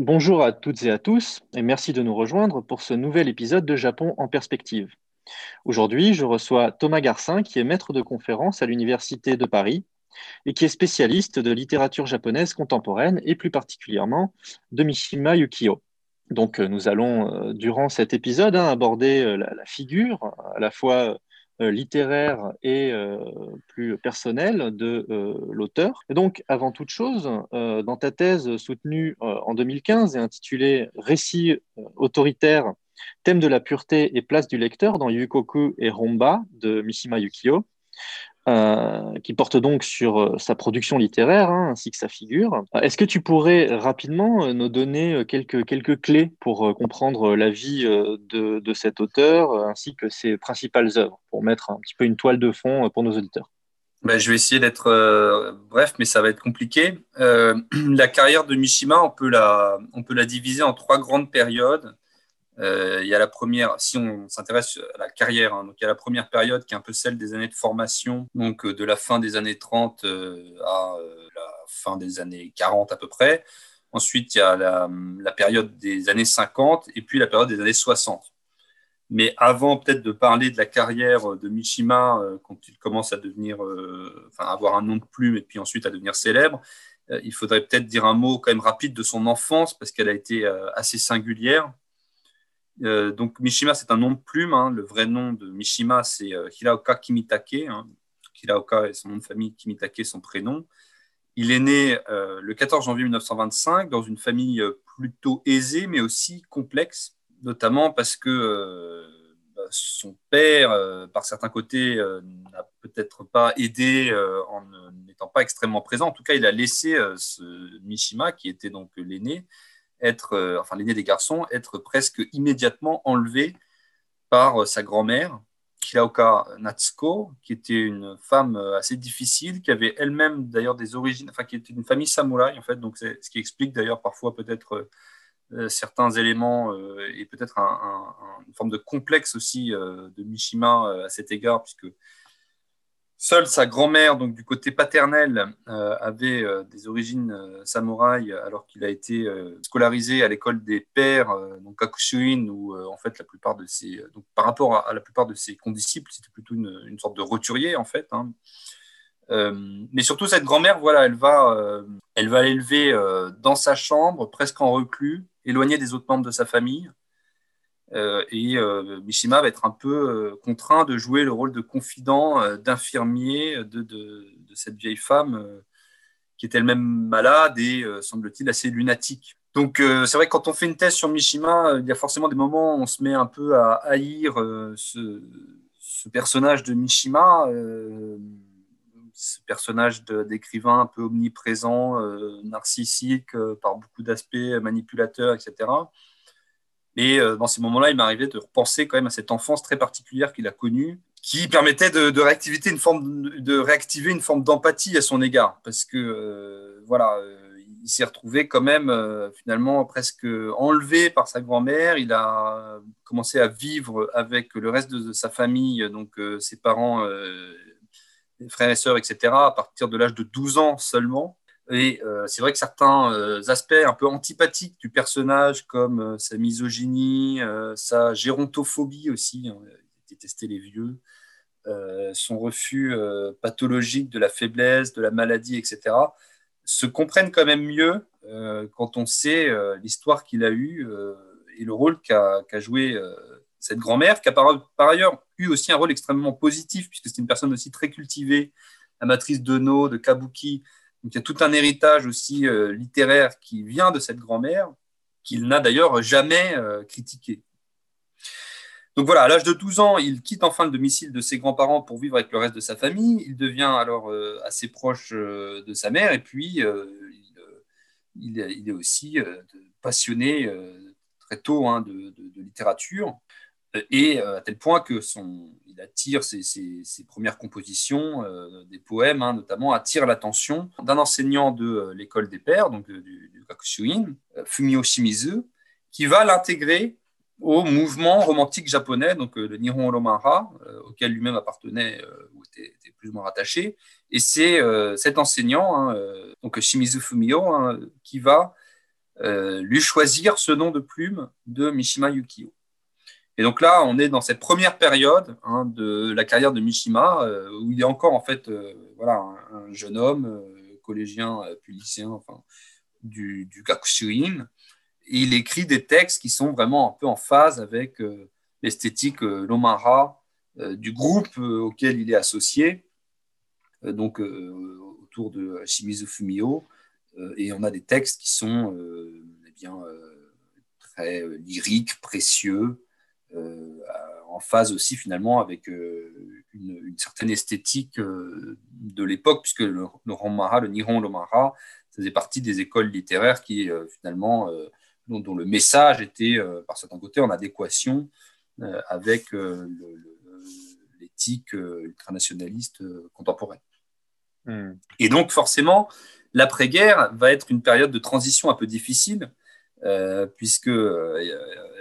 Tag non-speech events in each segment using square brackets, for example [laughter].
Bonjour à toutes et à tous et merci de nous rejoindre pour ce nouvel épisode de Japon en perspective. Aujourd'hui, je reçois Thomas Garcin qui est maître de conférence à l'Université de Paris et qui est spécialiste de littérature japonaise contemporaine et plus particulièrement de Mishima Yukio. Donc nous allons, euh, durant cet épisode, hein, aborder euh, la, figure à la fois euh, littéraire et euh, plus personnel de euh, l'auteur. Et donc, avant toute chose, dans ta thèse soutenue en 2015 et intitulée Récit autoritaire, thème de la pureté et place du lecteur dans Yukoku et Romba de Mishima Yukio, euh, qui porte donc sur euh, sa production littéraire hein, ainsi que sa figure. Est-ce que tu pourrais rapidement euh, nous donner quelques, quelques clés pour comprendre la vie de, de, cet auteur ainsi que ses principales œuvres, pour mettre un petit peu une toile de fond pour nos auditeurs? Ben, je vais essayer d'être bref, mais ça va être compliqué. [clears throat] la carrière de Mishima, on peut, la, on peut la diviser en trois grandes périodes. Euh, il y a la première, si on s'intéresse à la carrière, hein, donc il y a la première période qui est un peu celle des années de formation, donc euh, de la fin des années 30 euh, à la fin des années 40 à peu près. Ensuite, il y a la, période des années 50 et puis la période des années 60. Mais avant peut-être de parler de la carrière de Mishima, quand il commence à devenir, enfin, avoir un nom de plume et puis ensuite à devenir célèbre, il faudrait peut-être dire un mot quand même rapide de son enfance parce qu'elle a été assez singulière. Euh, donc Mishima, c'est un nom de plume. Hein. Le vrai nom de Mishima, c'est euh, Hiraoka Kimitake. Hein. Hiraoka est son nom de famille, Kimitake son prénom. Il est né euh, le 14 janvier 1925 dans une famille plutôt aisée, mais aussi complexe, notamment parce que bah, son père, par certains côtés, n'a peut-être pas aidé en n'étant pas extrêmement présent. En tout cas, il a laissé ce Mishima, qui était donc l'aîné, être, euh, enfin l'aîné des garçons, être presque immédiatement enlevé par euh, sa grand-mère, Kiraoka Natsuko, qui était une femme euh, assez difficile, qui avait elle-même d'ailleurs des origines, enfin qui était d'une famille samouraï en fait, donc c'est ce qui explique d'ailleurs parfois peut-être certains éléments et peut-être une forme de complexe aussi de Mishima à cet égard, puisque Seule sa grand-mère, donc du côté paternel, euh, avait euh, des origines euh, alors qu'il a été scolarisé à l'école des pères, donc Kakushuin, où en fait la plupart de ses, par rapport à, la plupart de ses condisciples, c'était plutôt une, sorte de roturier en fait. Hein. mais surtout cette grand-mère, voilà, elle va, elle va l'élever dans sa chambre, presque en reclus, éloignée des autres membres de sa famille. Euh, et euh, Mishima va être un peu euh, contraint de jouer le rôle de confident, d'infirmier de, cette vieille femme qui est elle-même malade et, semble-t-il, assez lunatique. Donc, c'est vrai que quand on fait une thèse sur Mishima, il y a forcément des moments où on se met un peu à haïr ce, personnage de Mishima, ce personnage d'écrivain un peu omniprésent, narcissique, par beaucoup d'aspects, manipulateur, etc. Et euh, dans ces moments-là, il m'arrivait de repenser quand même à cette enfance très particulière qu'il a connue, qui permettait de, réactiver une forme de réactiver une forme d'empathie à son égard, parce que euh, voilà, euh, il s'est retrouvé quand même finalement presque enlevé par sa grand-mère. Il a commencé à vivre avec le reste de, sa famille, donc ses parents, frères et sœurs, etc. À partir de l'âge de 12 ans seulement. Et euh, c'est vrai que certains euh, aspects un peu antipathiques du personnage, comme euh, sa misogynie, sa gérontophobie aussi, hein, il détestait les vieux, son refus pathologique de la faiblesse, de la maladie, etc., se comprennent quand même mieux quand on sait l'histoire qu'il a eue et le rôle qu'a joué cette grand-mère, qui a par, ailleurs eu aussi un rôle extrêmement positif, puisque c'est une personne aussi très cultivée, amatrice de no, de kabuki, donc il y a tout un héritage aussi euh, littéraire qui vient de cette grand-mère, qu'il n'a d'ailleurs jamais euh, critiqué. Donc voilà, à l'âge de 12 ans, il quitte enfin le domicile de ses grands-parents pour vivre avec le reste de sa famille. Il devient alors euh, assez proche de sa mère et puis il, est aussi passionné très tôt hein, de, littérature et à tel point que son, il attire ses, premières compositions, euh, des poèmes hein, notamment, attirent l'attention d'un enseignant de euh, l'école des pères, donc du, du Kakushuin, euh, Fumio Shimizu, qui va l'intégrer au mouvement romantique japonais, donc le Nihon Romanra, auquel lui-même appartenait ou était, plus ou moins rattaché. Et c'est cet enseignant, hein, donc Shimizu Fumio, hein, qui va lui choisir ce nom de plume de Mishima Yukio. Et donc là, on est dans cette première période hein, de la carrière de Mishima, où il est encore en fait voilà, un, jeune homme, collégien, puis lycéen, du, du il écrit des textes qui sont vraiment un peu en phase avec l'esthétique Lomara du groupe auquel il est associé. Euh, donc euh, autour de Shimizu Fumio. Euh, et on a des textes qui sont eh bien, très lyriques, précieux, en phase aussi finalement avec une, certaine esthétique de l'époque, puisque le, le le Nihon Lomara, faisait partie des écoles littéraires qui finalement, dont, le message était par certains côtés en adéquation avec l'éthique ultranationaliste contemporaine. Hmm. Et donc, forcément, l'après-guerre va être une période de transition un peu difficile, euh, puisque euh,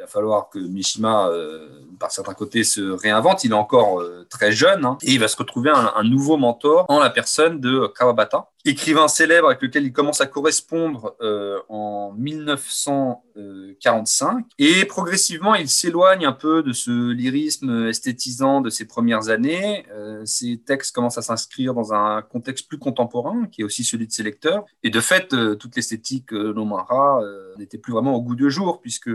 falloir que Mishima, euh, par certains côtés, se réinvente. Il est encore très jeune hein, et il va se retrouver un, nouveau mentor en la personne de Kawabata, écrivain célèbre avec lequel il commence à correspondre euh, en 1945. Et progressivement, il s'éloigne un peu de ce lyrisme esthétisant de ses premières années. Euh, ses textes commencent à s'inscrire dans un contexte plus contemporain, qui est aussi celui de ses lecteurs. Et de fait, euh, toute l'esthétique euh, Lomara n'était plus vraiment au goût du jour, puisque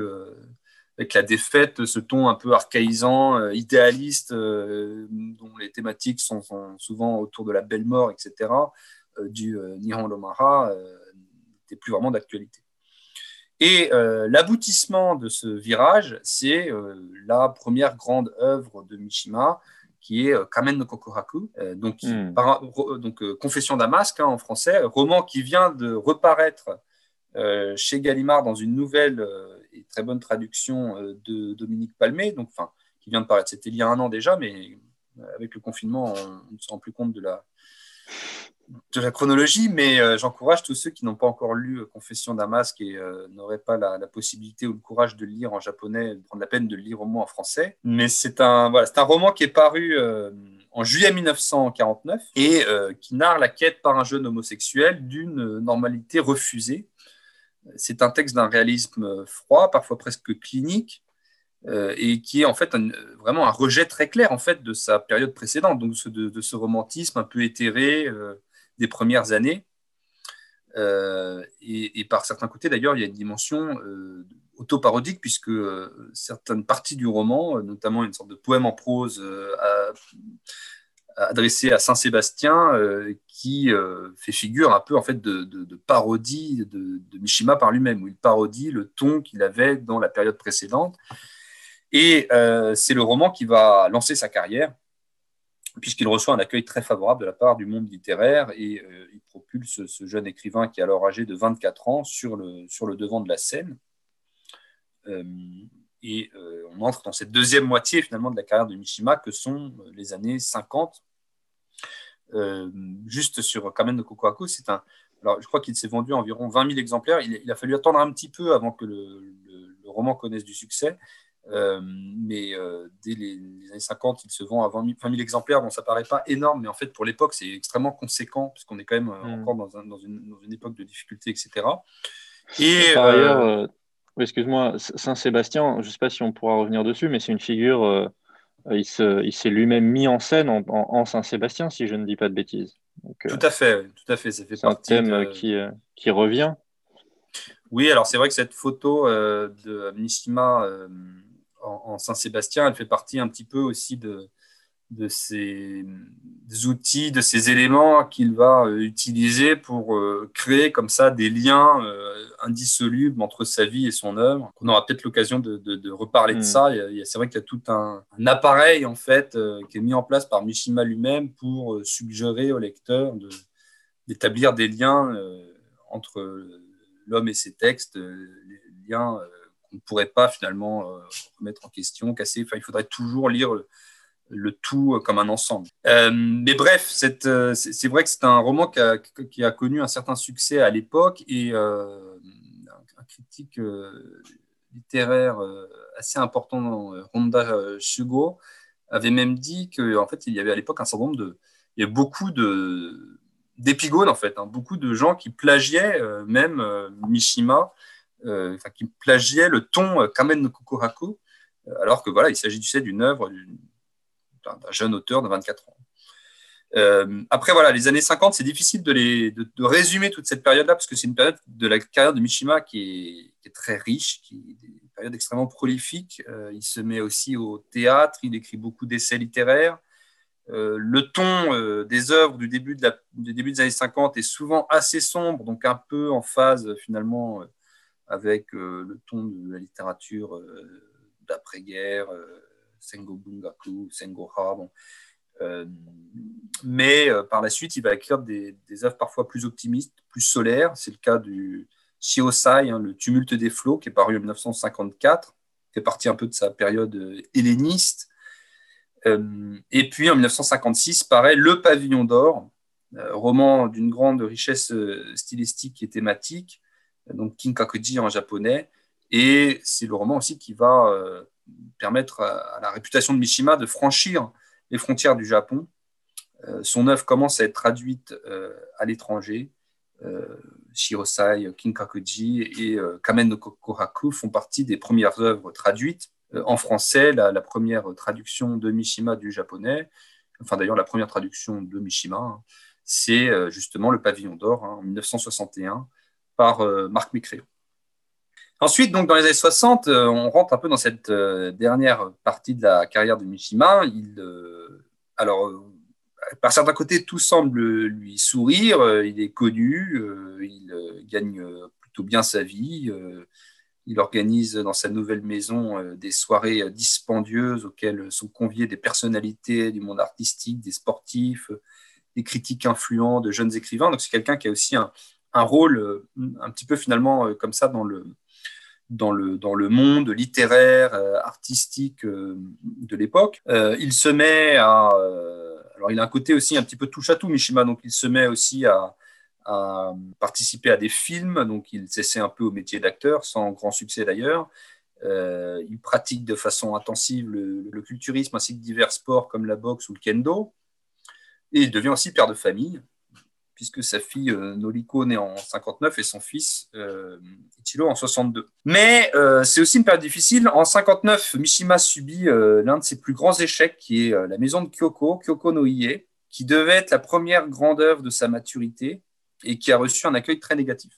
avec la défaite, ce ton un peu archaïsant, idéaliste, dont les thématiques sont, sont, souvent autour de la belle mort, etc., euh, du euh, Nihon Lomara euh, n'était plus vraiment d'actualité. Et l'aboutissement de ce virage, c'est la première grande œuvre de Mishima, qui est Kamen no Kokohaku, donc, hmm. donc Confession d'un masque hein, en français, roman qui vient de reparaître chez Gallimard dans une nouvelle et très bonne traduction de Dominique Palmé, donc, qui vient de paraître. C'était il y a un an déjà, mais avec le confinement, on ne se rend plus compte de la, chronologie, mais euh, j'encourage tous ceux qui n'ont pas encore lu euh, Confession d'un masque et euh, n'auraient pas la, possibilité ou le courage de le lire en japonais, de prendre la peine de le lire au moins en français. Mais c'est un roman qui est paru en juillet 1949 et qui narre la quête par un jeune homosexuel d'une normalité refusée. C'est un texte d'un réalisme froid, parfois presque clinique, et qui est en fait vraiment un rejet très clair en fait de sa période précédente, donc de, ce romantisme un peu éthéré des premières années. Euh, et, par certains côtés, d'ailleurs, il y a une dimension euh, autoparodique, puisque euh, certaines parties du roman, notamment une sorte de poème en prose adressé à Saint-Sébastien, qui fait figure un peu en fait de, parodie de, Mishima par lui-même, où il parodie le ton qu'il avait dans la période précédente. Et c'est le roman qui va lancer sa carrière puisqu'il reçoit un accueil très favorable de la part du monde littéraire et euh, il propulse ce jeune écrivain qui est alors âgé de 24 ans sur le, sur le devant de la scène. Euh, et euh, on entre dans cette deuxième moitié finalement de la carrière de Mishima que sont les années 50. juste sur Kamen de Kokohaku, c'est un. Alors, je crois qu'il s'est vendu environ 20 000 exemplaires. Il, a fallu attendre un petit peu avant que le, le roman connaisse du succès. Euh, mais euh, dès les, années 50, il se vend à 20 000, exemplaires, donc ça paraît pas énorme, mais en fait, pour l'époque, c'est extrêmement conséquent, puisqu'on est quand même euh, mm. encore dans, dans, une, dans, une, époque de difficulté, etc. Et, Par ailleurs, excuse-moi, Saint-Sébastien, je ne sais pas si on pourra revenir dessus, mais c'est une figure, il s'est lui-même mis en scène en, Saint-Sébastien, si je ne dis pas de bêtises. tout à fait, tout à fait. Ça fait un thème qui, qui revient. Oui, alors c'est vrai que cette photo de Mishima en, Saint-Sébastien, elle fait partie un petit peu aussi de, de ces outils, de ces éléments qu'il va euh, utiliser pour euh, créer comme ça des liens euh, indissolubles entre sa vie et son œuvre. On aura peut-être l'occasion de, reparler de mm. ça. C'est vrai qu'il y a tout un, appareil en fait qui est mis en place par Mishima lui-même pour suggérer au lecteur d'établir des liens entre l'homme et ses textes, les liens ne pourrait pas finalement remettre en question, casser. Enfin, il faudrait toujours lire le, tout euh, comme un ensemble. Euh, mais bref, c'est vrai que c'est un roman qui a, connu un certain succès à l'époque et un, critique littéraire assez important, Ronda Shugo, avait même dit qu'en en fait, il y avait à l'époque un certain nombre de. Il y avait beaucoup de d'épigones en fait, hein, beaucoup de gens qui plagiaient même Mishima qui plagiait le ton Kamen no Kokoraku, alors que voilà, il s'agit du d'une œuvre d'un jeune auteur de 24 ans. Euh, après, voilà, les années 50, c'est difficile de, les, de, résumer toute cette période-là, parce que c'est une période de la carrière de Mishima qui est, très riche, qui est une période extrêmement prolifique. Euh, il se met aussi au théâtre, il écrit beaucoup d'essais littéraires. Euh, le ton des œuvres du début, de la, du début des années 50 est souvent assez sombre, donc un peu en phase finalement avec le ton de la littérature d'après-guerre, Sengo Bungaku, Sengo Ha. Bon. Euh, mais euh, par la suite, il va écrire des, œuvres parfois plus optimistes, plus solaires. C'est le cas du Shiosai, hein, le tumulte des flots, qui est paru en 1954, fait partie un peu de sa période euh, helléniste. et puis en 1956 paraît Le Pavillon d'Or, roman d'une grande richesse stylistique et thématique, donc Kinkakuji en japonais. Et c'est le roman aussi qui va permettre à, la réputation de Mishima de franchir les frontières du Japon. Euh, son œuvre commence à être traduite euh, à l'étranger. Euh, Shirosai, Kinkakuji et Kamen no Kokoraku font partie des premières œuvres traduites. en français, la, première traduction de Mishima du japonais, enfin d'ailleurs la première traduction de Mishima, hein, c'est justement Le Pavillon d'Or hein, en 1961 par Marc Mécréon. Ensuite, donc, dans les années 60, euh, on rentre un peu dans cette euh, dernière partie de la carrière de Mishima. Il, euh, alors, par certains côtés, tout semble lui sourire. Il est connu, il gagne plutôt bien sa vie. Il organise dans sa nouvelle maison des soirées dispendieuses auxquelles sont conviés des personnalités du monde artistique, des sportifs, des critiques influents, de jeunes écrivains. Donc c'est quelqu'un qui a aussi un, rôle un petit peu finalement comme ça dans le, dans le, dans le monde littéraire, euh, artistique euh, de l'époque. Euh, il se met à... alors, il a un côté aussi un petit peu touche à tout, Mishima, donc il se met aussi à, participer à des films, donc il s'essaie un peu au métier d'acteur, sans grand succès d'ailleurs. il pratique de façon intensive le, le, culturisme ainsi que divers sports comme la boxe ou le kendo. Et il devient aussi père de famille puisque sa fille euh, Noriko naît en 59 et son fils euh, Ichiro en 62. Mais euh, c'est aussi une période difficile. En 59, Mishima subit l'un de ses plus grands échecs, qui est la maison de Kyoko, Kyoko no Ie, qui devait être la première grande œuvre de sa maturité et qui a reçu un accueil très négatif.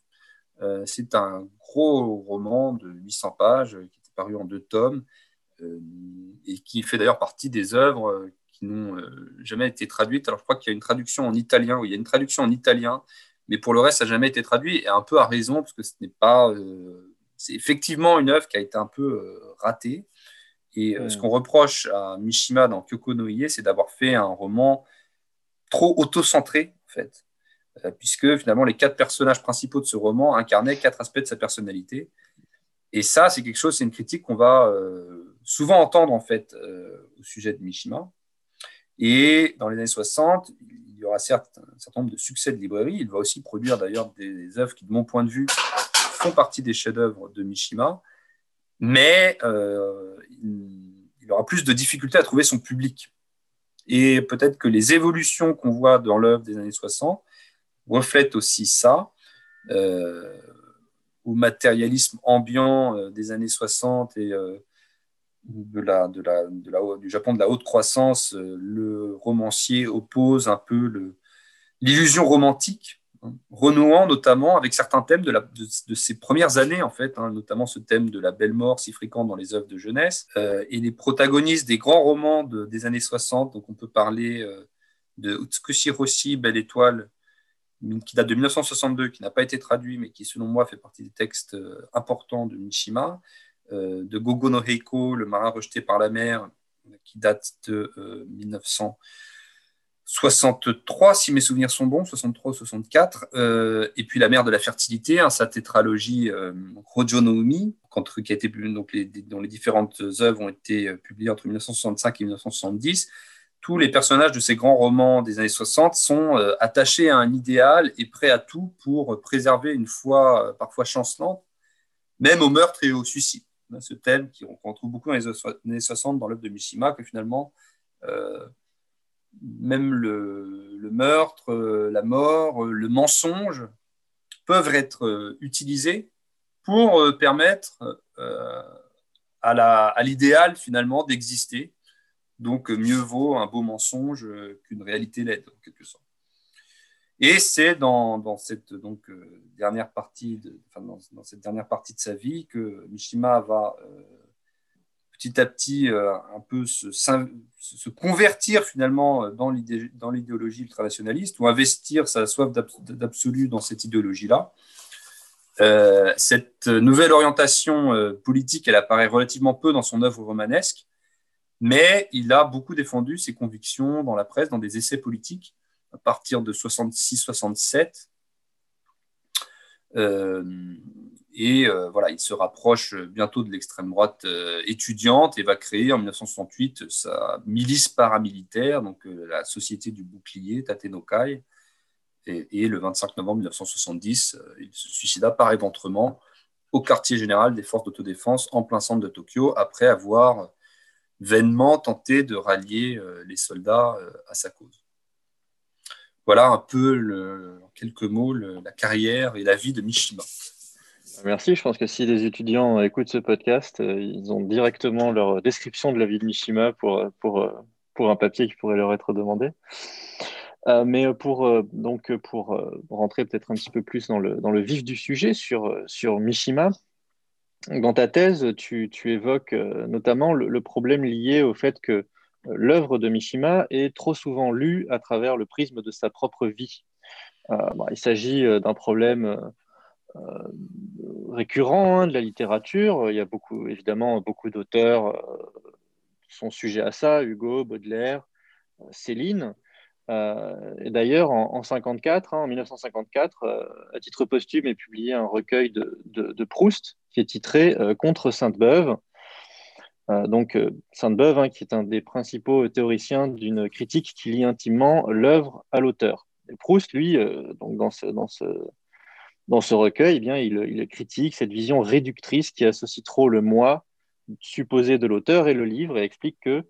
c'est un gros roman de 800 pages qui était paru en deux tomes et qui fait d'ailleurs partie des œuvres qui n'ont euh, jamais été traduites. Alors, je crois qu'il y a une traduction en italien, oui, il y a une traduction en italien, mais pour le reste, ça n'a jamais été traduit, et un peu à raison, parce que ce n'est pas. Euh, c'est effectivement une œuvre qui a été un peu euh, ratée. Et ce qu'on reproche à Mishima dans Kyoko no Ie, c'est d'avoir fait un roman trop auto-centré, en fait, puisque finalement, les quatre personnages principaux de ce roman incarnaient quatre aspects de sa personnalité. Et ça, c'est quelque chose, c'est une critique qu'on va souvent entendre, en fait, au sujet de Mishima. Et dans les années 60, il y aura certes un certain nombre de succès de librairie. Il va aussi produire d'ailleurs des œuvres qui, de mon point de vue, font partie des chefs-d'œuvre de Mishima, mais euh, il aura plus de difficultés à trouver son public. Et peut-être que les évolutions qu'on voit dans l'œuvre des années 60 reflètent aussi ça. Euh, au matérialisme ambiant euh, des années 60 et de la, de la, de la, du Japon de la haute croissance, euh, le romancier oppose un peu l'illusion romantique, hein, renouant notamment avec certains thèmes de, la, de, ses premières années, en fait, hein, notamment ce thème de la belle mort si fréquent dans les œuvres de jeunesse. Euh, et les protagonistes des grands romans des années 60, donc on peut parler euh, de Utsukushi Roshi, Belle Étoile, qui date de 1962, qui n'a pas été traduit, mais qui, selon moi, fait partie des textes importants de Mishima. Euh, de Gogo no Heiko, Le marin rejeté par la mer, qui date de 1963, euh, si mes souvenirs sont bons, 63-64, euh, et puis La mer de la fertilité, hein, sa tétralogie Rojo no Umi, qui a les, dont les différentes œuvres ont été publiées entre 1965 et 1970 tous les personnages de ces grands romans des années 60 sont attachés à un idéal et prêts à tout pour préserver une foi parfois chancelante, même au meurtre et au suicide ce thème qu'on trouve beaucoup dans les années 60 dans l'œuvre de Mishima, que finalement, euh, même le, meurtre, euh, la mort, euh, le mensonge peuvent être utilisés pour permettre à l'idéal finalement d'exister. Donc mieux vaut un beau mensonge qu'une réalité laide, en quelque sorte. Et c'est dans, cette donc, dernière partie de, dans, cette dernière partie de sa vie que Mishima va petit à petit euh, un peu se, se, convertir finalement euh, dans l'idéologie ultranationaliste ou investir sa soif d'absolu dans cette idéologie-là. Euh, cette nouvelle orientation politique, elle apparaît relativement peu dans son œuvre romanesque, mais il a beaucoup défendu ses convictions dans la presse, dans des essais politiques, à partir de 66-67. Et euh, voilà, il se rapproche bientôt de l'extrême droite euh, étudiante et va créer en 1968 sa milice paramilitaire, donc euh, la Société du Bouclier, Tatenokai. Et, et, le 25 novembre 1970, il se suicida par éventrement au quartier général des forces d'autodéfense en plein centre de Tokyo, après avoir vainement tenté de rallier les soldats à sa cause. Voilà un peu, en quelques mots, la carrière et la vie de Mishima. Merci. Je pense que si les étudiants écoutent ce podcast, euh, ils ont directement leur description de la vie de Mishima pour, pour, euh, pour un papier qui pourrait leur être demandé. Euh, mais pour, donc pour rentrer peut-être un petit peu plus dans le, dans le vif du sujet sur, sur Mishima, dans ta thèse, tu, tu évoques notamment le, problème lié au fait que l'œuvre de Mishima est trop souvent lue à travers le prisme de sa propre vie. il s'agit d'un problème euh, récurrent hein, de la littérature. Il y a beaucoup, évidemment beaucoup d'auteurs euh, sont sujets à ça, Hugo, Baudelaire, euh, Céline. et d'ailleurs, en, 54, hein, en 1954, à titre posthume, est publié un recueil de, Proust qui est titré Contre Sainte-Beuve. Donc, Sainte-Beuve, hein, qui est un des principaux théoriciens d'une critique qui lie intimement l'œuvre à l'auteur. Proust, lui, donc dans ce, dans ce dans ce recueil, eh bien, il, critique cette vision réductrice qui associe trop le moi supposé de l'auteur et le livre et explique que,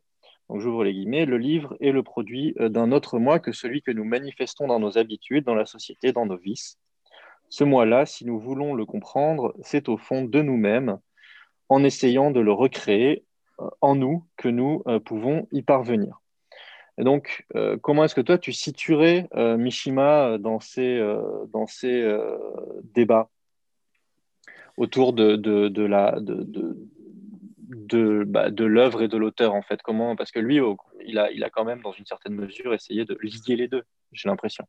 donc j'ouvre les guillemets, le livre est le produit euh, d'un autre moi que celui que nous manifestons dans nos habitudes, dans la société, dans nos vices. Ce moi-là, si nous voulons le comprendre, c'est au fond de nous-mêmes, en essayant de le recréer euh, en nous, que nous euh, pouvons y parvenir. Et donc, euh, comment est-ce que toi, tu situerais Mishima dans ces, dans ces débats autour de, de, de la, de, de, bah, de l'œuvre et de l'auteur, en fait? Comment, Parce que lui, il a, il a quand même, dans une certaine mesure, essayé de lier les deux, j'ai l'impression.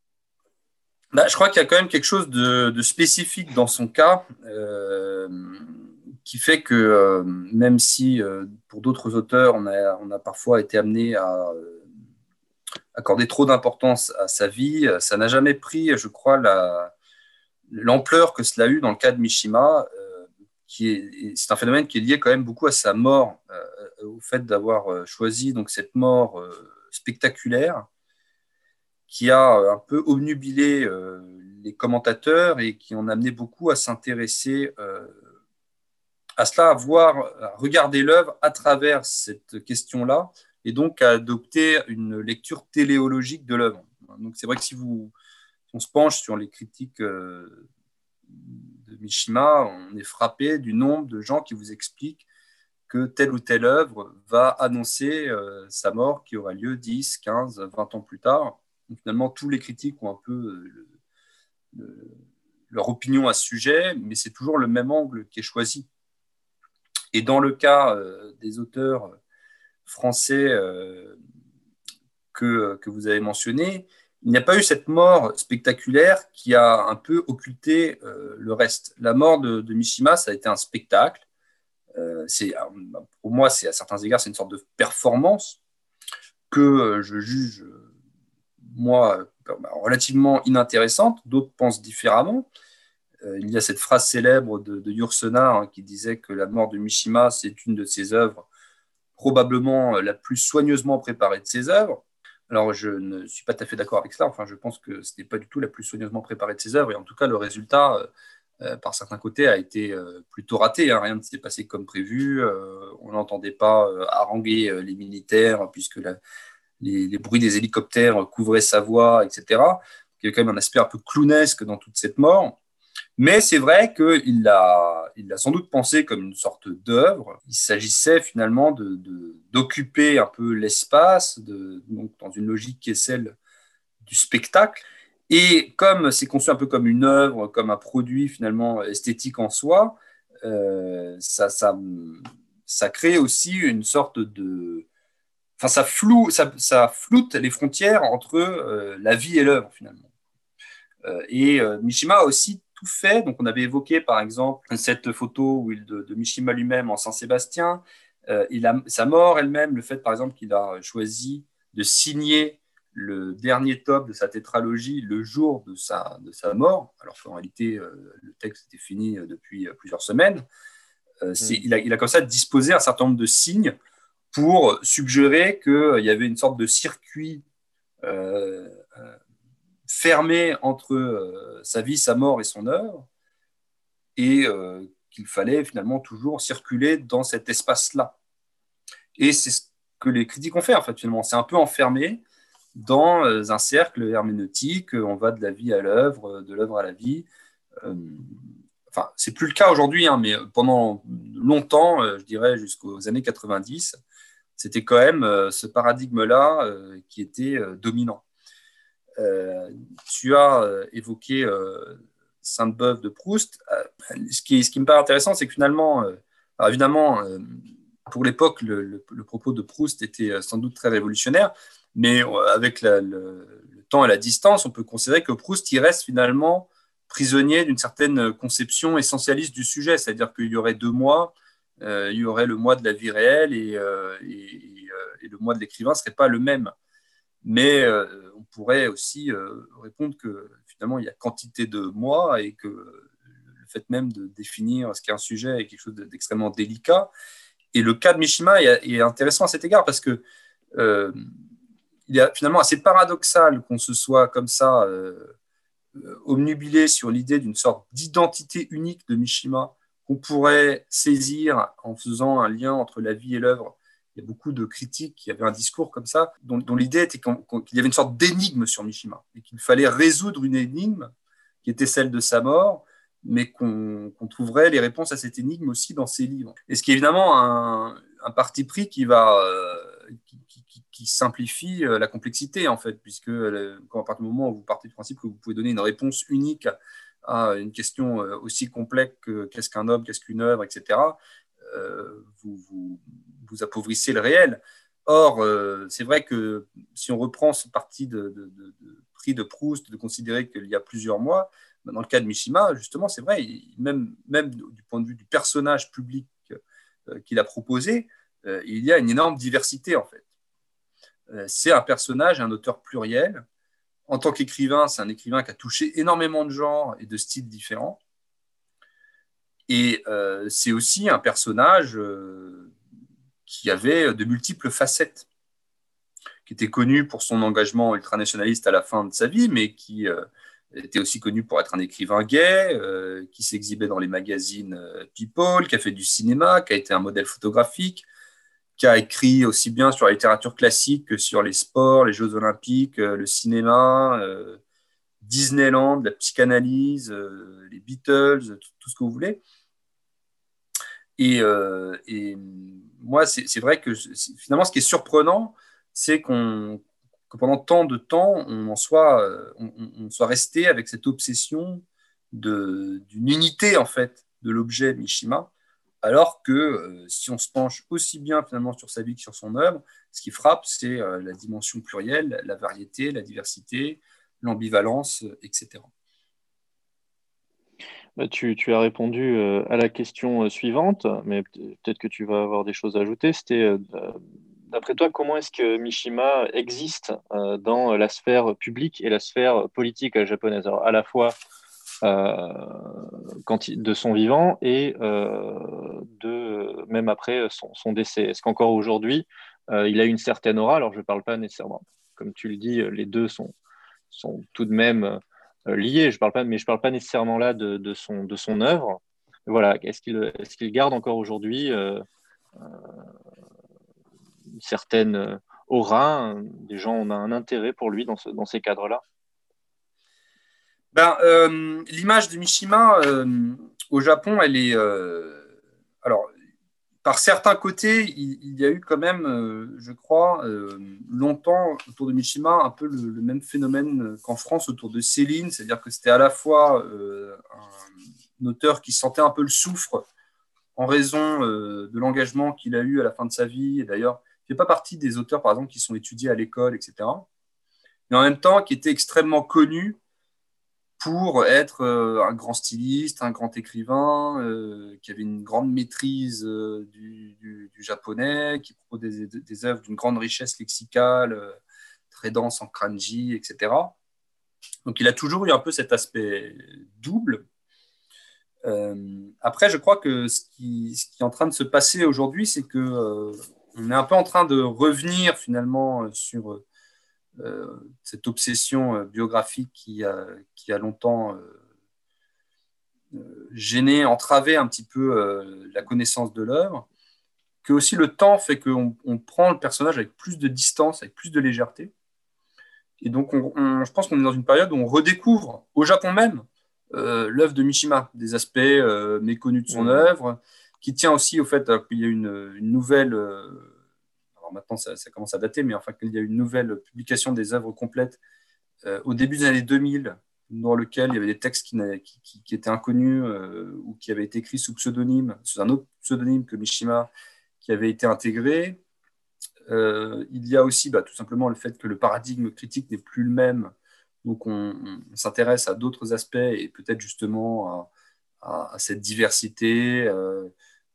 Bah, je crois qu'il y a quand même quelque chose de, spécifique dans son cas qui fait que même si pour d'autres auteurs, on a, parfois été amené à accorder trop d'importance à sa vie. Ça n'a jamais pris, je crois, l'ampleur que cela a eu dans le cas de Mishima. Euh, c'est un phénomène qui est lié quand même beaucoup à sa mort, euh, au fait d'avoir euh, choisi donc cette mort spectaculaire qui a un peu obnubilé les commentateurs et qui en a amené beaucoup à s'intéresser à cela, à voir, regarder l'œuvre à travers cette question-là et donc à adopter une lecture téléologique de l'œuvre. Donc c'est vrai que si vous, on se penche sur les critiques euh, de Mishima, on est frappé du nombre de gens qui vous expliquent que telle ou telle œuvre va annoncer euh, sa mort qui aura lieu 10, 15, 20 ans plus tard. finalement, tous les critiques ont un peu euh, leur opinion à ce sujet, mais c'est toujours le même angle qui est choisi. Et dans le cas des auteurs français euh, que, vous avez mentionné, il n'y a pas eu cette mort spectaculaire qui a un peu occulté euh, le reste. La mort de, Mishima, ça a été un spectacle. Euh, pour moi, à certains égards, c'est une sorte de performance que je juge, moi, relativement inintéressante. D'autres pensent différemment. Il y a cette phrase célèbre de, de Yursena hein, qui disait que la mort de Mishima, c'est une de ses œuvres probablement la plus soigneusement préparée de ses œuvres. Alors, je ne suis pas tout à fait d'accord avec cela. Enfin, je pense que ce n'est pas du tout la plus soigneusement préparée de ses œuvres. Et en tout cas, le résultat, euh, euh, par certains côtés, a été euh, plutôt raté. Hein. Rien ne s'est passé comme prévu. on n'entendait pas haranguer les militaires, puisque les, bruits des hélicoptères couvraient sa voix, etc. Il y a quand même un aspect un peu clownesque dans toute cette mort. Mais c'est vrai qu'il l'a il sans doute pensé comme une sorte d'œuvre. Il s'agissait finalement d'occuper de, un peu l'espace, dans une logique qui est celle du spectacle. Et comme c'est conçu un peu comme une œuvre, comme un produit finalement esthétique en soi, euh, ça, ça, ça, crée aussi une sorte de... Enfin, ça, floue, ça, ça floute les frontières entre euh, la vie et l'œuvre finalement. Euh, et Mishima a aussi tout fait. Donc, on avait évoqué par exemple cette photo où il, de, de Mishima lui-même en Saint-Sébastien. il a, sa mort elle-même, le fait par exemple qu'il a choisi de signer le dernier top de sa tétralogie le jour de sa, de sa mort, alors qu'en réalité, euh, le texte était fini euh, depuis euh, plusieurs semaines. Mm. il, a, il, a, comme ça disposé un certain nombre de signes pour suggérer qu'il y avait une sorte de circuit fermé entre sa vie, sa mort et son œuvre, et qu'il fallait finalement toujours circuler dans cet espace-là. Et c'est ce que les critiques ont fait, en fait, finalement. C'est un peu enfermé dans euh, un cercle herméneutique. On va de la vie à l'œuvre, de l'œuvre à la vie. Euh, enfin, c'est plus le cas aujourd'hui, hein, mais pendant longtemps, euh, je dirais jusqu'aux années 90, c'était quand même ce paradigme-là qui était dominant. Tu as évoqué Sainte-Beuve de Proust. ce, qui, me paraît intéressant, c'est que finalement, évidemment, pour l'époque, le, propos de Proust était sans doute très révolutionnaire, mais euh, avec le, temps et la distance, on peut considérer que Proust y reste finalement prisonnier d'une certaine conception essentialiste du sujet, c'est-à-dire qu'il y aurait deux mois, euh, il y aurait le mois de la vie réelle et, euh, le mois de l'écrivain ne serait pas le même. Mais on pourrait aussi répondre que finalement il y a quantité de mois et que le fait même de définir ce qu'est un sujet est quelque chose d'extrêmement délicat. Et le cas de Mishima est, intéressant à cet égard parce que il est finalement assez paradoxal qu'on se soit comme ça euh, euh, omnubilé sur l'idée d'une sorte d'identité unique de Mishima qu'on pourrait saisir en faisant un lien entre la vie et l'œuvre. Il y a beaucoup de critiques qui avaient un discours comme ça, dont, l'idée était qu'il y avait une sorte d'énigme sur Mishima et qu'il fallait résoudre une énigme qui était celle de sa mort, mais qu'on trouverait les réponses à cette énigme aussi dans ses livres. Et ce qui est évidemment un, parti pris qui va, euh, qui simplifie euh, la complexité, en fait, puisque euh, à partir du moment où vous partez du principe que vous pouvez donner une réponse unique à une question aussi complexe que qu'est-ce qu'un homme, qu'est-ce qu'une œuvre, etc., vous, vous, appauvrissez le réel. Or, c'est vrai que si on reprend ce parti de, prix de Proust, de considérer qu'il y a plusieurs mois, ben, dans le cas de Mishima, justement, c'est vrai, même, même du point de vue du personnage public qu'il a proposé, il y a une énorme diversité, en fait. Euh, c'est un personnage, un auteur pluriel. En tant qu'écrivain, c'est un écrivain qui a touché énormément de genres et de styles différents. Et euh, c'est aussi un personnage euh, qui avait de multiples facettes, qui était connu pour son engagement ultranationaliste à la fin de sa vie, mais qui était aussi connu pour être un écrivain gay, qui s'exhibait dans les magazines People, qui a fait du cinéma, qui a été un modèle photographique, qui a écrit aussi bien sur la littérature classique que sur les sports, les Jeux olympiques, euh, le cinéma, euh, Disneyland, la psychanalyse, euh, les Beatles, tout, ce que vous voulez. Et, moi, c'est vrai que finalement, ce qui est surprenant, c'est que pendant tant de temps, on soit, on, soit resté avec cette obsession d'une unité en fait de l'objet Mishima alors que euh, si on se penche aussi bien finalement sur sa vie que sur son œuvre, ce qui frappe, c'est euh, la dimension plurielle, la variété, la diversité, l'ambivalence, euh, etc. Bah, tu, as répondu à la question suivante, mais peut-être que tu vas avoir des choses à ajouter. C'était, d'après toi, comment est-ce que Mishima existe dans la sphère publique et la sphère politique japonaise? Alors, à la fois euh, quand de son vivant et euh, de, même après son, décès. Est-ce qu'encore aujourd'hui, euh, il a une certaine aura? Alors, je ne parle pas nécessairement, comme tu le dis, les deux sont tout de même liés, je parle pas, mais je ne parle pas nécessairement là de, de, son, de son œuvre. Voilà, est-ce qu'il garde encore aujourd'hui une certaine aura Des gens ont un intérêt pour lui dans, ce, dans ces cadres-là? Ben, L'image de Mishima au Japon, elle est. alors, par certains côtés, il, y a eu quand même, euh, je crois, euh, longtemps autour de Mishima un peu le, même phénomène qu'en France autour de Céline, c'est-à-dire que c'était à la fois euh, un, auteur qui sentait un peu le souffre en raison de l'engagement qu'il a eu à la fin de sa vie, et d'ailleurs, il fait pas partie des auteurs, par exemple, qui sont étudiés à l'école, etc. Mais en même temps, qui était extrêmement connu pour être euh, un grand styliste, un grand écrivain, euh, qui avait une grande maîtrise euh, du, japonais, qui proposait des, œuvres d'une grande richesse lexicale, très dense en kanji, etc. Donc il a toujours eu un peu cet aspect double. après, je crois que ce qui, est en train de se passer aujourd'hui, c'est que on est un peu en train de revenir finalement sur cette obsession euh, biographique qui a, qui a longtemps euh, gêné, entravé un petit peu la connaissance de l'œuvre, que aussi le temps fait qu'on on prend le personnage avec plus de distance, avec plus de légèreté. Et donc, on, je pense qu'on est dans une période où on redécouvre, au Japon même, l'œuvre de Mishima, des aspects méconnus de son mmh. œuvre, qui tient aussi au fait qu'il y a une, une nouvelle maintenant ça, commence à dater, mais enfin qu'il y a une nouvelle publication des œuvres complètes euh, au début des années 2000, dans lequel il y avait des textes qui, étaient inconnus euh, ou qui avaient été écrits sous pseudonyme, sous un autre pseudonyme que Mishima, qui avait été intégré. Euh, il y a aussi bah, tout simplement le fait que le paradigme critique n'est plus le même, donc on, s'intéresse à d'autres aspects et peut-être justement à, cette diversité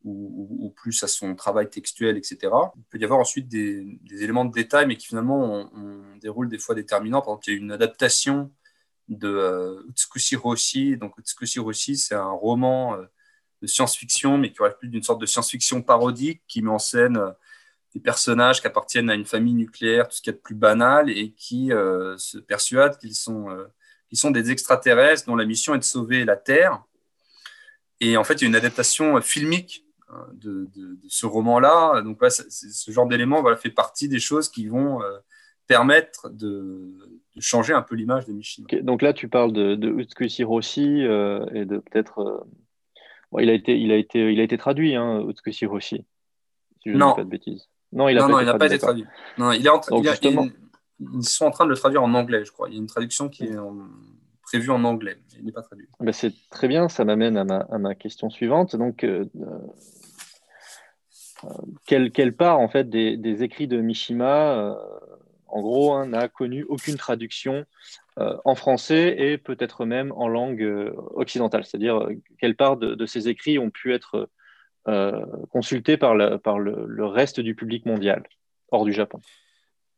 ou, plus à son travail textuel, etc. Il peut y avoir ensuite des, éléments de détail, mais qui finalement ont, des rôles des fois déterminants. Par exemple, il y a une adaptation de euh, Utsukushi Roshi. Donc, Utsukushi Roshi, c'est un roman euh, de science-fiction, mais qui aurait plus d'une sorte de science-fiction parodique qui met en scène euh, des personnages qui appartiennent à une famille nucléaire, tout ce qui est de plus banal, et qui se persuadent qu'ils sont, sont des extraterrestres dont la mission est de sauver la Terre. Et en fait, il y a une adaptation filmique de, ce roman-là. Donc, ce genre d'élément voilà, fait partie des choses qui vont euh, permettre de, changer un peu l'image de Mishima. donc là, tu parles de, de Utsukushi Roshi euh, et de peut-être. Euh, il, a été, il, a été, il a été traduit, hein, Utsukushi Roshi. Si je non. dis pas de bêtises. Non, il n'a pas, pas, été traduit. Non, il est en ils sont en train de le traduire en anglais, je crois. Il y a une traduction qui est prévue en anglais. Il n'est pas traduit. Ben c'est très bien, ça m'amène à ma, à ma, question suivante. Donc, quelle, part en fait des, écrits de Mishima, euh, en gros, hein, n'a connu aucune traduction euh, en français et peut-être même en langue euh, occidentale. C'est-à-dire quelle part de, ces écrits ont pu être consultés par, le, reste du public mondial hors du Japon.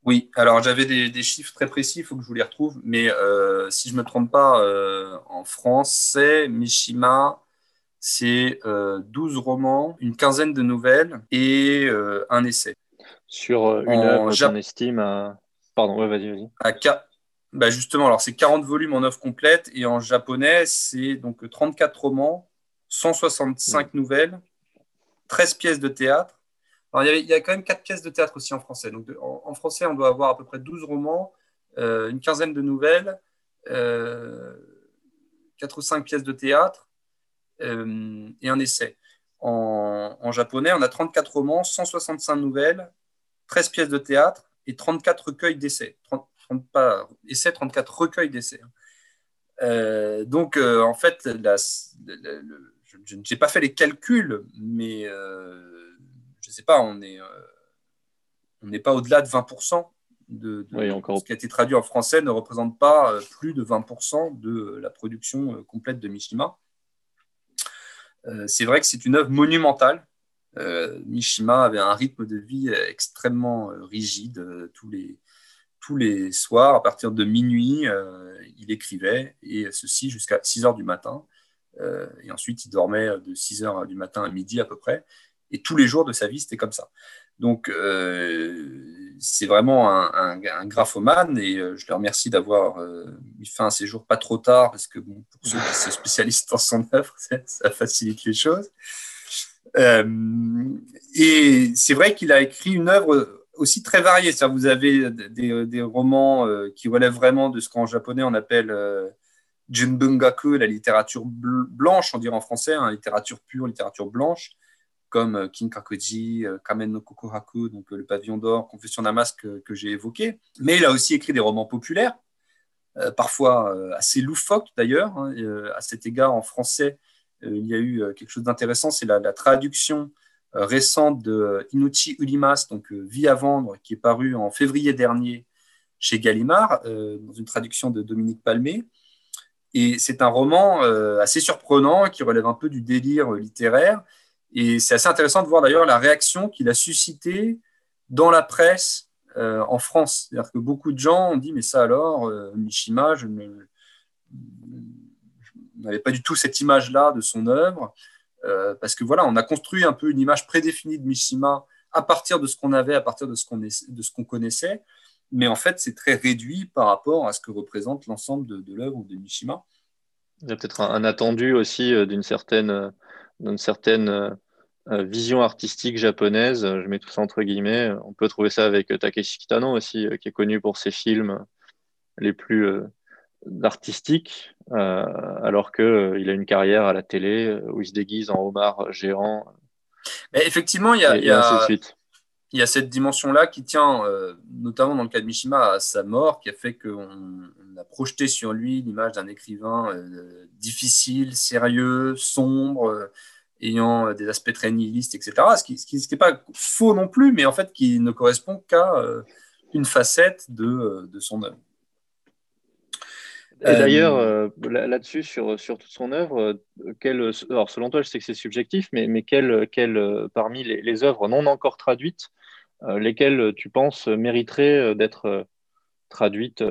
Oui, alors j'avais des, chiffres très précis, il faut que je vous les retrouve, mais si je ne me trompe pas, en français, Mishima c'est 12 euh, romans, une quinzaine de nouvelles et euh, un essai. Sur euh, une œuvre qu'on estime à... Pardon, vas-y, vas-y. À bah justement, alors c'est 40 volumes en œuvre complète et en japonais, c'est donc 34 romans, 165 mm. nouvelles, 13 pièces de théâtre. Alors, il, y a, quand même 4 pièces de théâtre aussi en français. Donc, en, français, on doit avoir à peu près 12 romans, une quinzaine de nouvelles, 4 ou 5 pièces de théâtre, euh, et un essai. En, japonais, on a 34 romans, 165 nouvelles, 13 pièces de théâtre et 34 recueils d'essais. 30, pas essais, 34 recueils d'essais. Euh, donc, euh, en fait, je, n'ai pas fait les calculs, mais je ne sais pas, on n'est on n'est pas au-delà de 20% de, ce qui a été traduit en français ne représente pas plus de 20% de la production complète de Mishima. Euh, c'est vrai que c'est une œuvre monumentale. Euh, Mishima avait un rythme de vie extrêmement euh, rigide. tous, les, soirs, à partir de minuit, il écrivait, et ceci jusqu'à 6 heures du matin. et ensuite, il dormait de 6 heures du matin à midi à peu près. Et tous les jours de sa vie, c'était comme ça. Donc, c'est vraiment un, graphomane et je le remercie d'avoir mis fin à ses jours pas trop tard parce que bon, pour ceux qui se [laughs] spécialisent dans son œuvre, ça facilite les choses. et c'est vrai qu'il a écrit une œuvre aussi très variée. Vous avez des, romans qui relèvent vraiment de ce qu'en japonais on appelle Junbungaku, la littérature blanche, on dirait en français, hein, littérature pure, littérature blanche, comme Kinkakuji, Kamen no Kokohaku, donc le pavillon d'or, Confession d'un masque que j'ai évoqué. Mais il a aussi écrit des romans populaires, parfois assez loufoques d'ailleurs. Hein, à cet égard, en français, il y a eu quelque chose d'intéressant, c'est la, traduction récente de Inuchi Urimas, donc Vie à vendre, qui est paru en février dernier chez Gallimard, dans une traduction de Dominique Palmé. Et c'est un roman assez surprenant qui relève un peu du délire littéraire. Et c'est assez intéressant de voir d'ailleurs la réaction qu'il a suscité dans la presse en France. C'est-à-dire que beaucoup de gens ont dit Mais ça alors, Mishima, je ne n'avait pas du tout cette image-là de son œuvre, euh, parce que voilà, on a construit un peu une image prédéfinie de Mishima à partir de ce qu'on avait, à partir de ce qu'on qu'on connaissait, mais en fait, c'est très réduit par rapport à ce que représente l'ensemble de, l'œuvre de Mishima. Il y a peut-être un, attendu aussi euh, d'une certaine, euh, d'une certaine vision artistique japonaise, je mets tout ça entre guillemets. On peut trouver ça avec Takeshi Kitano aussi, qui est connu pour ses films les plus artistique, euh, alors qu'il euh, il a une carrière à la télé euh, où il se déguise en homard géant. Mais effectivement, il y a, il y a, il y a cette dimension-là qui tient, notamment dans le cas de Mishima, à sa mort, qui a fait qu'on a projeté sur lui l'image d'un écrivain difficile, sérieux, sombre, ayant des aspects très nihilistes, etc. Ce qui n'est pas faux non plus, mais en fait qui ne correspond qu'à une facette de, de son œuvre. Et d'ailleurs, euh, là-dessus, sur, sur toute son œuvre, euh, alors selon toi, je sais que c'est subjectif, mais, mais quelle, quelle, parmi les, les, œuvres non encore traduites, euh, lesquelles tu penses mériteraient d'être traduites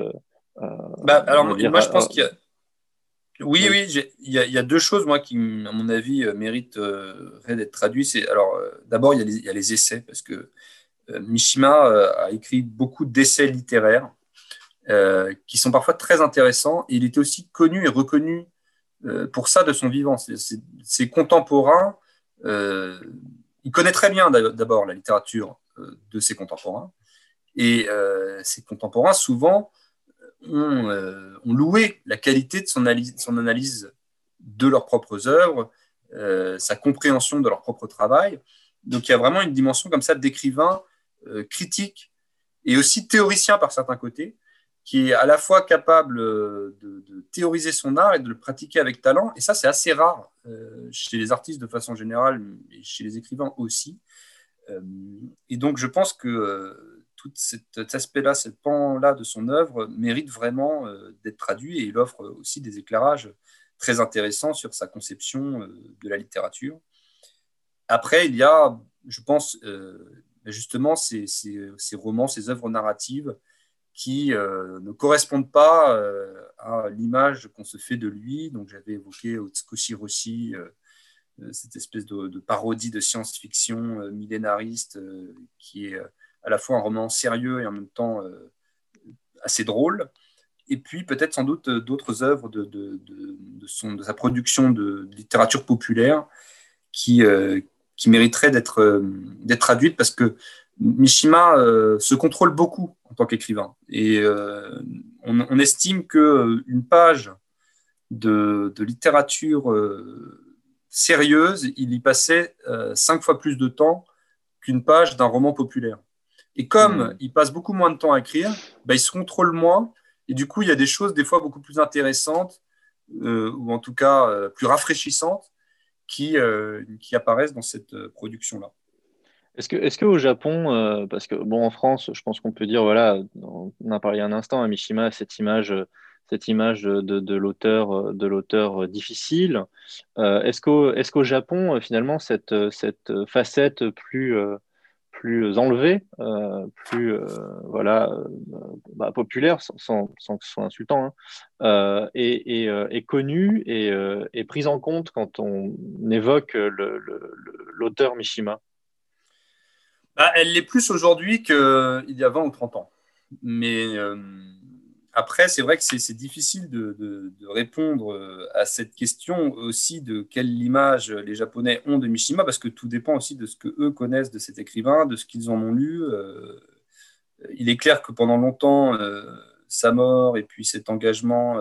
bah, Alors, moi, je pense qu'il y a. Oui, oui, il, y a, il y, a deux choses, moi, qui, à mon avis, mériteraient d'être traduites. Alors, d'abord, il, y a les essais, parce que Mishima a écrit beaucoup d'essais littéraires. Euh, qui sont parfois très intéressants. il était aussi connu et reconnu euh, pour ça de son vivant. Ses contemporains, euh, il connaît très bien d'abord la littérature de ses contemporains. Et ses contemporains, souvent, ont, ont, loué la qualité de son analyse, son analyse de leurs propres œuvres, sa compréhension de leur propre travail. Donc il y a vraiment une dimension comme ça d'écrivain critique et aussi théoricien par certains côtés, qui est à la fois capable euh, de, théoriser son art et de le pratiquer avec talent. Et ça, c'est assez rare euh, chez les artistes de façon générale, et chez les écrivains aussi. Euh, et donc, je pense que tout cet, aspect-là, ce pan-là de son œuvre mérite vraiment d'être traduit et il offre aussi des éclairages très intéressants sur sa conception de la littérature. Après, il y a, je pense, justement ces, romans, ces œuvres narratives qui euh, ne correspondent pas euh, à l'image qu'on se fait de lui. Donc j'avais évoqué Otsukoshi Roshi, euh, cette espèce de, parodie de science-fiction millénariste qui est à la fois un roman sérieux et en même temps assez drôle. Et puis peut-être sans doute d'autres œuvres de, de, sa production de littérature populaire qui, qui mériteraient d'être traduites parce que Mishima euh, se contrôle beaucoup en tant qu'écrivain. Et euh, on, estime qu'une euh, page de, littérature sérieuse, il y passait cinq fois plus de temps qu'une page d'un roman populaire. Et comme hmm. il passe beaucoup moins de temps à écrire, bah, il se contrôle moins. Et du coup, il y a des choses des fois beaucoup plus intéressantes, ou en tout cas plus rafraîchissantes, qui, qui apparaissent dans cette production-là. Est-ce que, est-ce qu'au Japon, euh, parce que bon, en France, je pense qu'on peut dire, voilà, on a parlé un instant à Mishima, cette image, cette image de, de l'auteur, de l'auteur difficile. Euh, est-ce qu'au, est-ce qu'au Japon, finalement, cette, cette facette plus, plus enlevée, plus, voilà, bah, populaire, sans, sans, que ce soit insultant, hein, est, est, connue et, est prise en compte quand on évoque l'auteur Mishima? Bah, elle l'est plus aujourd'hui qu'il y a 20 ou 30 ans. Mais euh, après, c'est vrai que c'est difficile de, répondre euh, à cette question aussi de quelle image les Japonais ont de Mishima, parce que tout dépend aussi de ce que eux connaissent de cet écrivain, de ce qu'ils en ont lu. Euh, il est clair que pendant longtemps, sa mort et puis cet engagement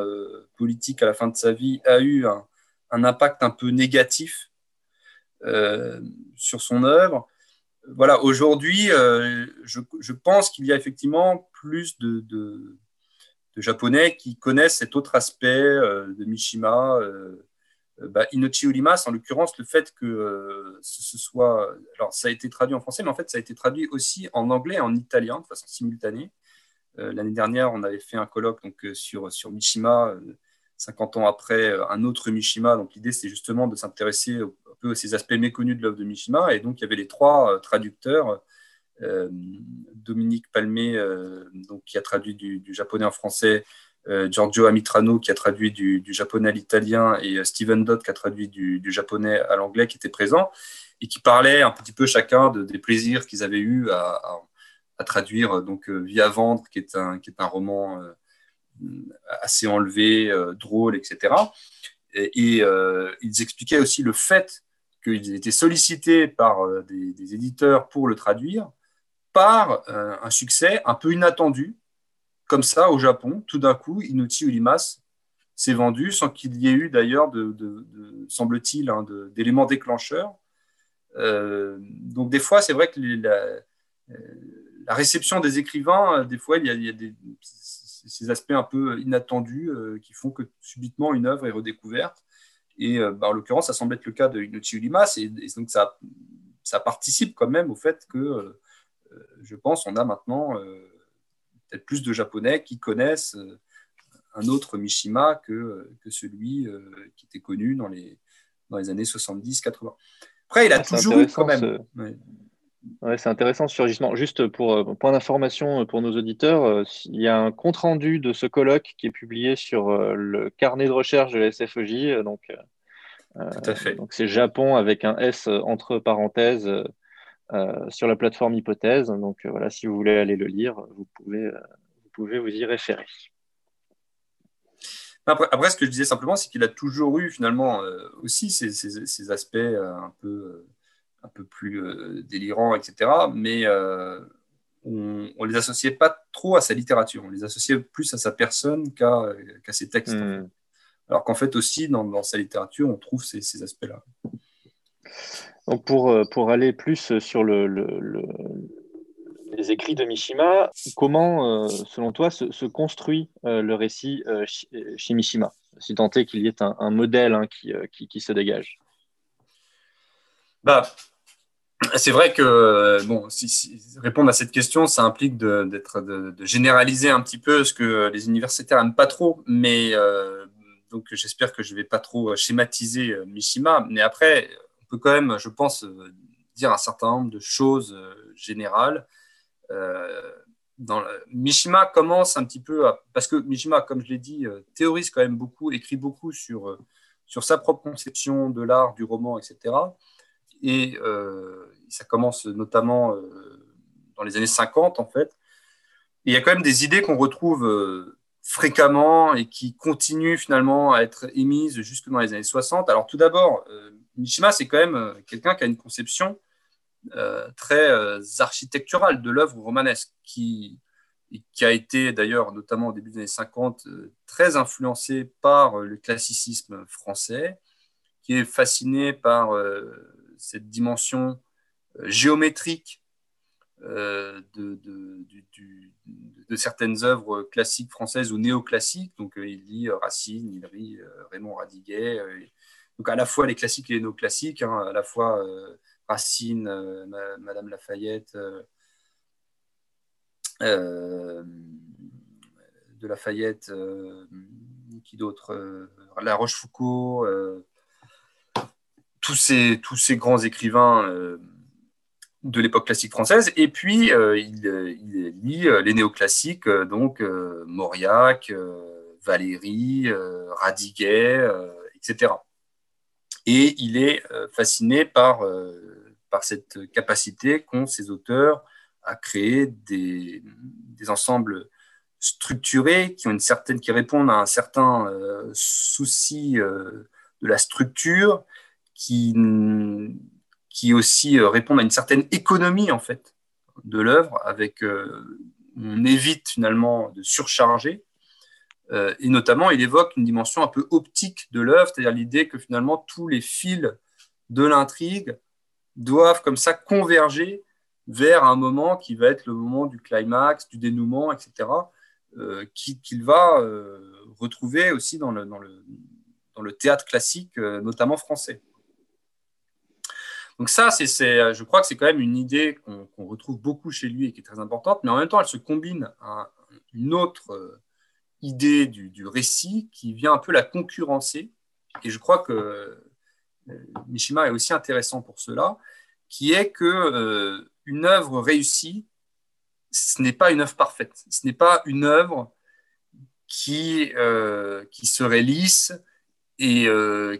politique à la fin de sa vie a eu un, impact un peu négatif sur son œuvre. Voilà, aujourd'hui, je, pense qu'il y a effectivement plus de, Japonais qui connaissent cet autre aspect de Mishima. Bah, Inochi Urimas, en l'occurrence, le fait que ce soit. Alors, ça a été traduit en français, mais en fait, ça a été traduit aussi en anglais et en italien de façon simultanée. Euh, l'année dernière, on avait fait un colloque donc, euh, sur, sur Mishima, 50 euh, ans après un autre Mishima. Donc l'idée, c'est justement de s'intéresser un peu à ces aspects méconnus de l'œuvre de Mishima. Et donc, il y avait les trois traducteurs. Dominique Palmé, donc, qui a traduit du, japonais en français, Giorgio Amitrano, qui a traduit du, japonais à l'italien, et Stephen Dodd, qui a traduit du, japonais à l'anglais, qui étaient présents, et qui parlaient un petit peu chacun de, des plaisirs qu'ils avaient eus à, à traduire euh, donc euh, Via Vendre, qui est un, qui est un roman euh, assez enlevé, drôle, etc. Et, ils expliquaient aussi le fait qu'ils étaient sollicités par des, éditeurs pour le traduire, par un succès un peu inattendu, comme ça au Japon. Tout d'un coup, Inuti Ulimas s'est vendu sans qu'il y ait eu d'ailleurs, semble-t-il, hein, d'éléments déclencheurs. donc des fois, c'est vrai que la, la réception des écrivains, euh, des fois, il y a, ces aspects un peu inattendus euh, qui font que subitement une œuvre est redécouverte. Et euh, bah, en l'occurrence, ça semble être le cas de Inochi Ulimas. Et, donc, ça, ça participe quand même au fait que, je pense, on a maintenant peut-être plus de Japonais qui connaissent un autre Mishima que, que celui qui était connu dans les, dans les années 70-80. Après, il a ah, toujours eu quand même. Ouais, c'est intéressant ce surgissement. Juste pour euh, point d'information euh, pour nos auditeurs, euh, il y a un compte-rendu de ce colloque qui est publié sur le carnet de recherche de la SFEJ. Donc, Tout à fait. Donc c'est Japon avec un S entre parenthèses sur la plateforme Hypothèse. Donc voilà, si vous voulez aller le lire, vous pouvez vous, pouvez vous y référer. Après, après, ce que je disais simplement, c'est qu'il a toujours eu finalement aussi ces, ces, ces aspects un peu un peu plus euh, délirant, etc. Mais euh, on ne les associait pas trop à sa littérature, on les associait plus à sa personne qu'à ses textes. Hmm. Alors qu'en fait aussi, dans, sa littérature, on trouve ces, aspects-là. Pour, euh, pour aller plus sur le, les écrits de Mishima, comment, selon toi, se, construit le récit chez Mishima, si tant est qu'il y ait un, modèle hein, qui, qui, se dégage bah, c'est vrai que bon, répondre à cette question, ça implique de, de, généraliser un petit peu ce que les universitaires n'aiment pas trop, mais euh, donc j'espère que je ne vais pas trop schématiser euh, Mishima. Mais après, peut quand même, je pense, euh, dire un certain nombre de choses générales. dans Mishima commence un petit peu parce que Mishima, comme je l'ai dit, théorise quand même beaucoup, écrit beaucoup sur, sur sa propre conception de l'art, du roman, etc. Et ça commence notamment euh, dans les années 50 en fait. il y a quand même des idées qu'on retrouve euh, fréquemment et qui continuent finalement à être émises jusque dans les années 60. Alors tout d'abord, euh, Mishima, c'est quand même quelqu'un qui a une conception très architecturale de l'œuvre romanesque, qui, qui a été d'ailleurs, notamment au début des années 50, très influencé par le classicisme français, qui est fasciné par cette dimension géométrique euh, de, de, certaines œuvres classiques françaises ou néoclassiques. Donc, euh, il lit Racine, il lit euh, Raymond Radiguet. Donc, à la fois les classiques et les néoclassiques, hein, à la fois Racine, Madame Lafayette, de Lafayette, qui d'autre La Rochefoucauld, tous, ces, grands écrivains de l'époque classique française. Et puis, euh, il, lit euh, les néoclassiques, euh, donc Mauriac, Valéry, Radiguet, etc. Et il est fasciné par, par cette capacité qu'ont ces auteurs à créer des, des, ensembles structurés qui, ont une certaine, qui répondent à un certain souci de la structure, qui qui aussi euh, répondent à une certaine économie en fait de l'œuvre, avec euh, on évite finalement de surcharger. Euh, et notamment, il évoque une dimension un peu optique de l'œuvre, c'est-à-dire l'idée que finalement tous les fils de l'intrigue doivent comme ça converger vers un moment qui va être le moment du climax, du dénouement, etc., euh, qu'il va euh, retrouver aussi dans le, théâtre classique, notamment français. Donc ça, c'est, je crois que c'est quand même une idée qu'on, retrouve beaucoup chez lui et qui est très importante, mais en même temps, elle se combine à une autre idée du, récit qui vient un peu la concurrencer. Et je crois que euh, Mishima est aussi intéressant pour cela, qui est que euh, une œuvre réussie, ce n'est pas une œuvre parfaite. Ce n'est pas une œuvre qui, euh, qui serait lisse et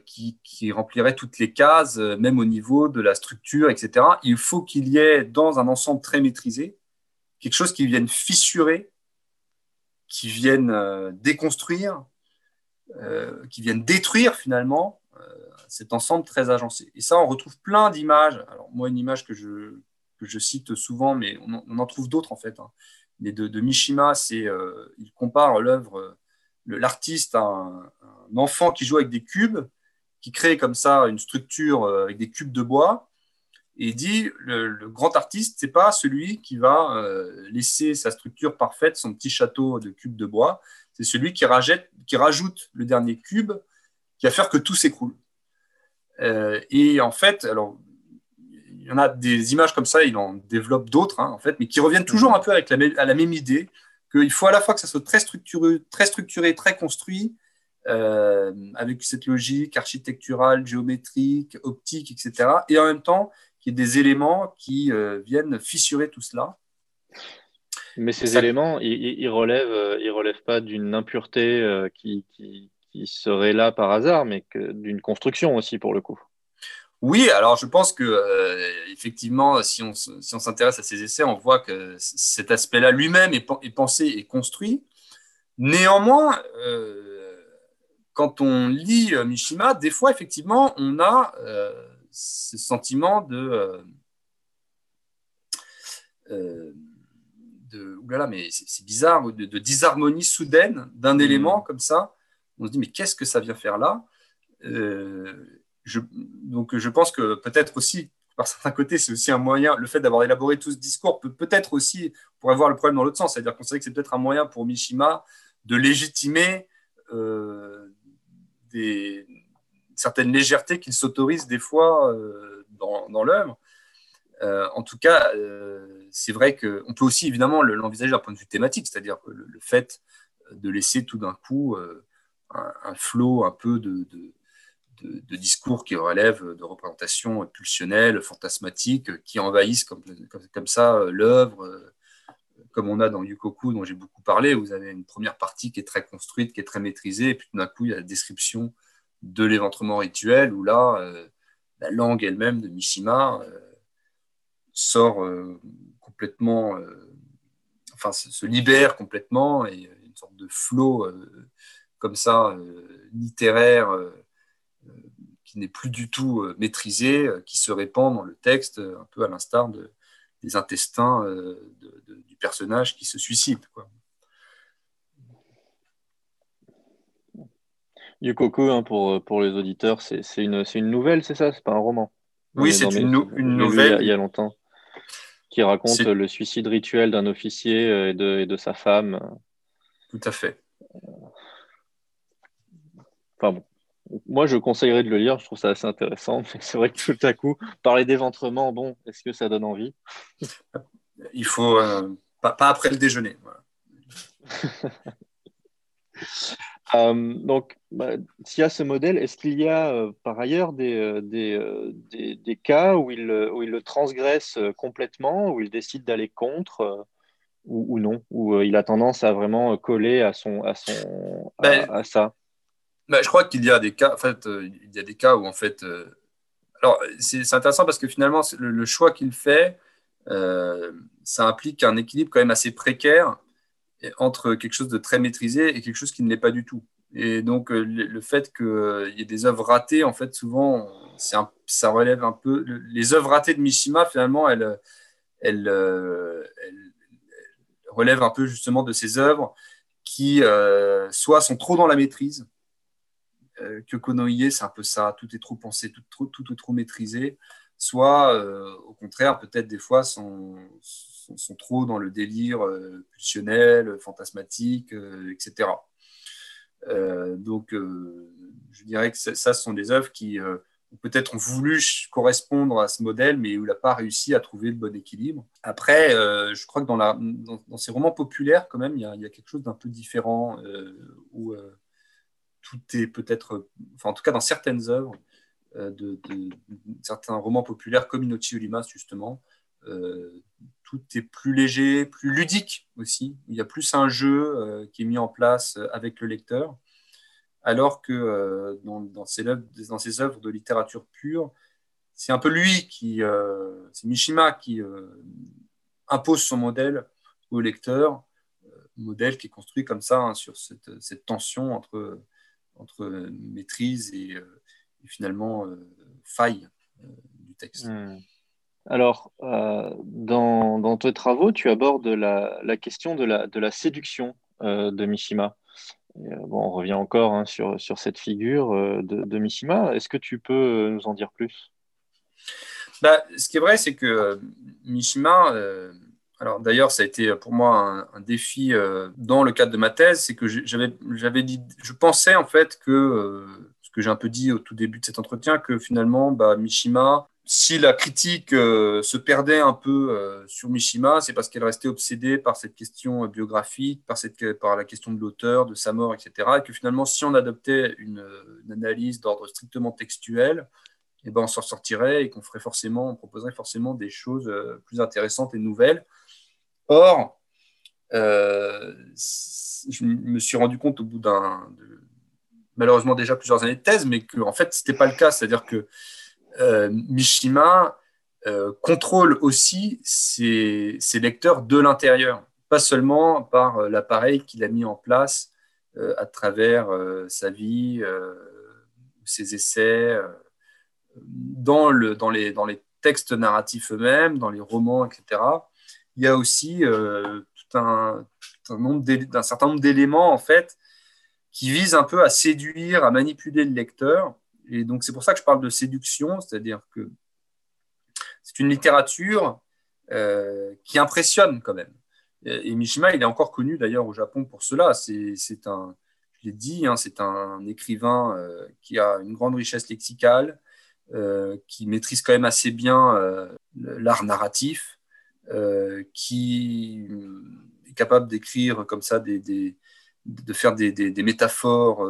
qui, qui, remplirait toutes les cases, même au niveau de la structure, etc. Il faut qu'il y ait dans un ensemble très maîtrisé quelque chose qui vienne fissurer qui viennent euh, déconstruire, euh, qui viennent détruire finalement euh, cet ensemble très agencé. Et ça, on retrouve plein d'images. Alors moi, une image que je, cite souvent, mais on en, trouve d'autres en fait. Hein. Mais de, Mishima, c'est il compare l'œuvre, l'artiste à un, enfant qui joue avec des cubes, qui crée comme ça une structure avec des cubes de bois, et dit le, grand artiste, c'est pas celui qui va euh, laisser sa structure parfaite, son petit château de cubes de bois, c'est celui qui, qui rajoute le dernier cube, qui va faire que tout s'écroule. Euh, et en fait, alors il y en a des images comme ça, il en développe d'autres, hein, en fait, mais qui reviennent toujours un peu avec la, à la même idée qu'il faut à la fois que ça soit très structuré, très, structuré, très construit, euh, avec cette logique architecturale, géométrique, optique, etc. Et en même temps, qu'il y ait des éléments qui euh, viennent fissurer tout cela. Mais ces éléments, ils ne relèvent, euh, ils relèvent pas d'une impureté euh, qui, qui, serait là par hasard, mais d'une construction aussi pour le coup. Oui, alors je pense que effectivement, si on, si on s'intéresse à ces essais, on voit que cet aspect-là lui-même est, est, pensé et construit. Néanmoins, quand on lit Mishima, des fois, effectivement, on a ce sentiment de, euh, euh, de oulala, mais c'est bizarre, de, disharmonie soudaine d'un mmh. élément comme ça. On se dit, mais qu'est-ce que ça vient faire là? Euh, je, Donc, je pense que peut-être aussi, par certains côtés, c'est aussi un moyen, le fait d'avoir élaboré tout ce discours peut peut-être aussi, on pourrait voir le problème dans l'autre sens, c'est-à-dire qu'on sait que c'est peut-être un moyen pour Mishima de légitimer des, certaine légèreté qu'il s'autorise des fois euh, dans, l'œuvre. Euh, en tout cas, euh, c'est vrai qu'on peut aussi évidemment l'envisager d'un point de vue thématique, c'est-à-dire le, le, fait de laisser tout d'un coup un, flot un peu de, discours qui relèvent de représentations pulsionnelles, fantasmatiques, qui envahissent comme, comme, ça l'œuvre, comme on a dans Yukoku, dont j'ai beaucoup parlé. Vous avez une première partie qui est très construite, qui est très maîtrisée, et puis tout d'un coup, il y a la description de l'éventrement rituel, où là, euh, la langue elle-même de Mishima euh, sort euh, complètement, enfin, se, libère complètement, et une sorte de flot comme ça, littéraire, qui n'est plus du tout maîtrisé, qui se répand dans le texte, un peu à l'instar de, des intestins du personnage qui se suicide. Yukoku, hein, pour, pour les auditeurs, c'est une, une nouvelle, c'est ça? C'est pas un roman Oui, c'est une, une nouvelle. Il y, a, longtemps. Qui raconte le suicide rituel d'un officier euh, et de, et de, sa femme. Tout à fait. Enfin bon. Moi, je conseillerais de le lire, je trouve ça assez intéressant. [laughs] C'est vrai que tout à coup, parler d'éventrement, bon, est-ce que ça donne envie? Il faut. Euh, pas, pas, après le déjeuner. Voilà. [laughs] Euh, donc, bah, s'il y a ce modèle, est-ce qu'il y a euh, par ailleurs des, euh, des, des, cas où il, où il le transgresse complètement, où il décide d'aller contre ou, non, où il a tendance à vraiment coller à, son, à, son, à, ben, ça? ben, Je crois qu'il y a des cas, en fait, il y a des cas où en fait. alors, c'est intéressant parce que finalement, le, le choix qu'il fait, ça implique un équilibre quand même assez précaire entre quelque chose de très maîtrisé et quelque chose qui ne l'est pas du tout. Et donc, euh, le, fait qu'il y ait des œuvres ratées, en fait, souvent, ça relève un peu. Les œuvres ratées de Mishima, finalement, elles, elles, relève un peu justement de ces œuvres qui soit sont trop dans la maîtrise, que Konoye, c'est un peu ça, tout est trop pensé, tout, tout est trop maîtrisé, soit au contraire, peut-être des fois sont, trop dans le délire pulsionnel, fantasmatique, etc. donc, je dirais que ça, ce sont des œuvres qui peut-être ont voulu correspondre à ce modèle, mais où il n'a pas réussi à trouver le bon équilibre. Après, euh, je crois que dans, ces romans populaires, quand même, il y a, quelque chose d'un peu différent, euh, où euh, tout est peut-être, enfin en tout cas dans certaines œuvres, de, certains romans populaires comme Inochi Ulimas, justement, tout est plus léger, plus ludique aussi. Il y a plus un jeu qui est mis en place avec le lecteur alors que euh, dans, ses œuvres, de littérature pure, c'est un peu lui qui, euh, c'est Mishima qui euh, impose son modèle au lecteur, modèle qui est construit comme ça hein, sur cette, tension entre, maîtrise et, finalement faille du texte. Hmm. Alors, dans, tes travaux, tu abordes la, question de la séduction de Mishima. Euh, bon, on revient encore hein, sur, cette figure euh, de, Mishima. Est-ce que tu peux euh, nous en dire plus? Bah, Ce qui est vrai, c'est que Mishima, alors d'ailleurs, ça a été pour moi un, défi dans le cadre de ma thèse, c'est que j'avais dit, je pensais en fait que, ce que j'ai un peu dit au tout début de cet entretien, que finalement, bah, Mishima, si la critique euh, se perdait un peu euh, sur Mishima, c'est parce qu'elle restait obsédée par cette question euh, biographique, par, cette, par la question de l'auteur, de sa mort, etc. Et que finalement, si on adoptait une, analyse d'ordre strictement textuel, eh ben, on s'en sortirait et qu'on ferait forcément, on proposerait forcément des choses plus intéressantes et nouvelles. Or, je me suis rendu compte au bout d'un, malheureusement déjà plusieurs années de thèse, mais que en fait, c'était pas le cas. C'est-à-dire que Mishima euh, contrôle aussi ses, lecteurs de l'intérieur, pas seulement par euh, l'appareil qu'il a mis en place à travers sa vie, ses essais, dans, le, dans, les, textes narratifs eux-mêmes, dans les romans, etc. Il y a aussi un, un certain nombre d'éléments en fait qui visent un peu à séduire, à manipuler le lecteur et donc, c'est pour ça que je parle de séduction, c'est-à-dire que c'est une littérature euh, qui impressionne quand même. Et, Mishima, il est encore connu d'ailleurs au Japon pour cela. C'est un, je l'ai dit, hein, c'est un écrivain euh, qui a une grande richesse lexicale, euh, qui maîtrise quand même assez bien l'art narratif, qui est capable d'écrire comme ça, des, des, de faire des, des métaphores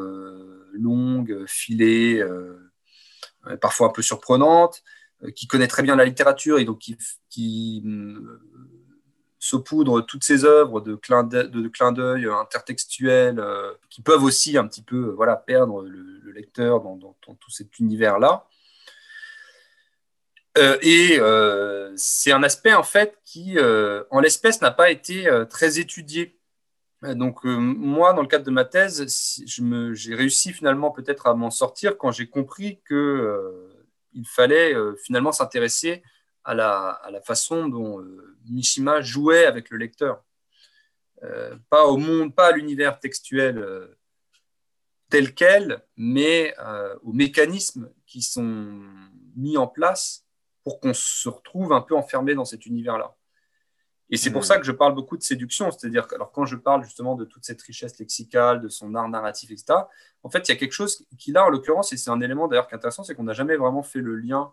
longue, filée, euh, parfois un peu surprenante, euh, qui connaît très bien la littérature et donc qui, qui euh, saupoudre toutes ces œuvres de clins d'œil intertextuels qui peuvent aussi un petit peu voilà, perdre le, lecteur dans, tout cet univers-là. et c'est un aspect en fait qui, en l'espèce, n'a pas été très étudié donc euh, moi, dans le cadre de ma thèse, j'ai réussi finalement peut-être à m'en sortir quand j'ai compris qu'il euh, fallait euh, finalement s'intéresser à la, façon dont Mishima jouait avec le lecteur. pas au monde, pas à l'univers textuel tel quel, mais aux mécanismes qui sont mis en place pour qu'on se retrouve un peu enfermé dans cet univers-là. Et c'est pour ça que je parle beaucoup de séduction, c'est-à-dire que alors quand je parle justement de toute cette richesse lexicale, de son art narratif, etc., en fait, il y a quelque chose qui là, en l'occurrence, et c'est un élément d'ailleurs qui est intéressant, c'est qu'on n'a jamais vraiment fait le lien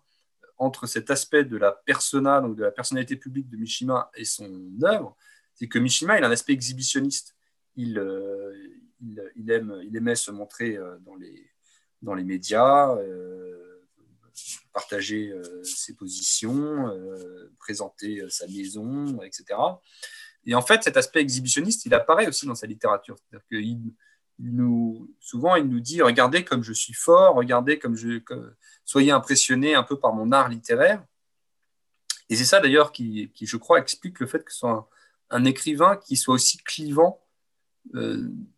entre cet aspect de la persona, donc de la personnalité publique de Mishima et son œuvre, c'est que Mishima, il a un aspect exhibitionniste. Il, euh, il, aime, il aimait se montrer euh, dans les, dans les médias. Euh, partager euh, ses positions, euh, présenter euh, sa maison, etc. Et en fait, cet aspect exhibitionniste, il apparaît aussi dans sa littérature. C'est-à-dire qu'il nous, souvent, il nous dit Regardez comme je suis fort, regardez comme je. soyez impressionnés un peu par mon art littéraire. Et c'est ça d'ailleurs qui, je crois, explique le fait que ce soit un, écrivain qui soit aussi clivant,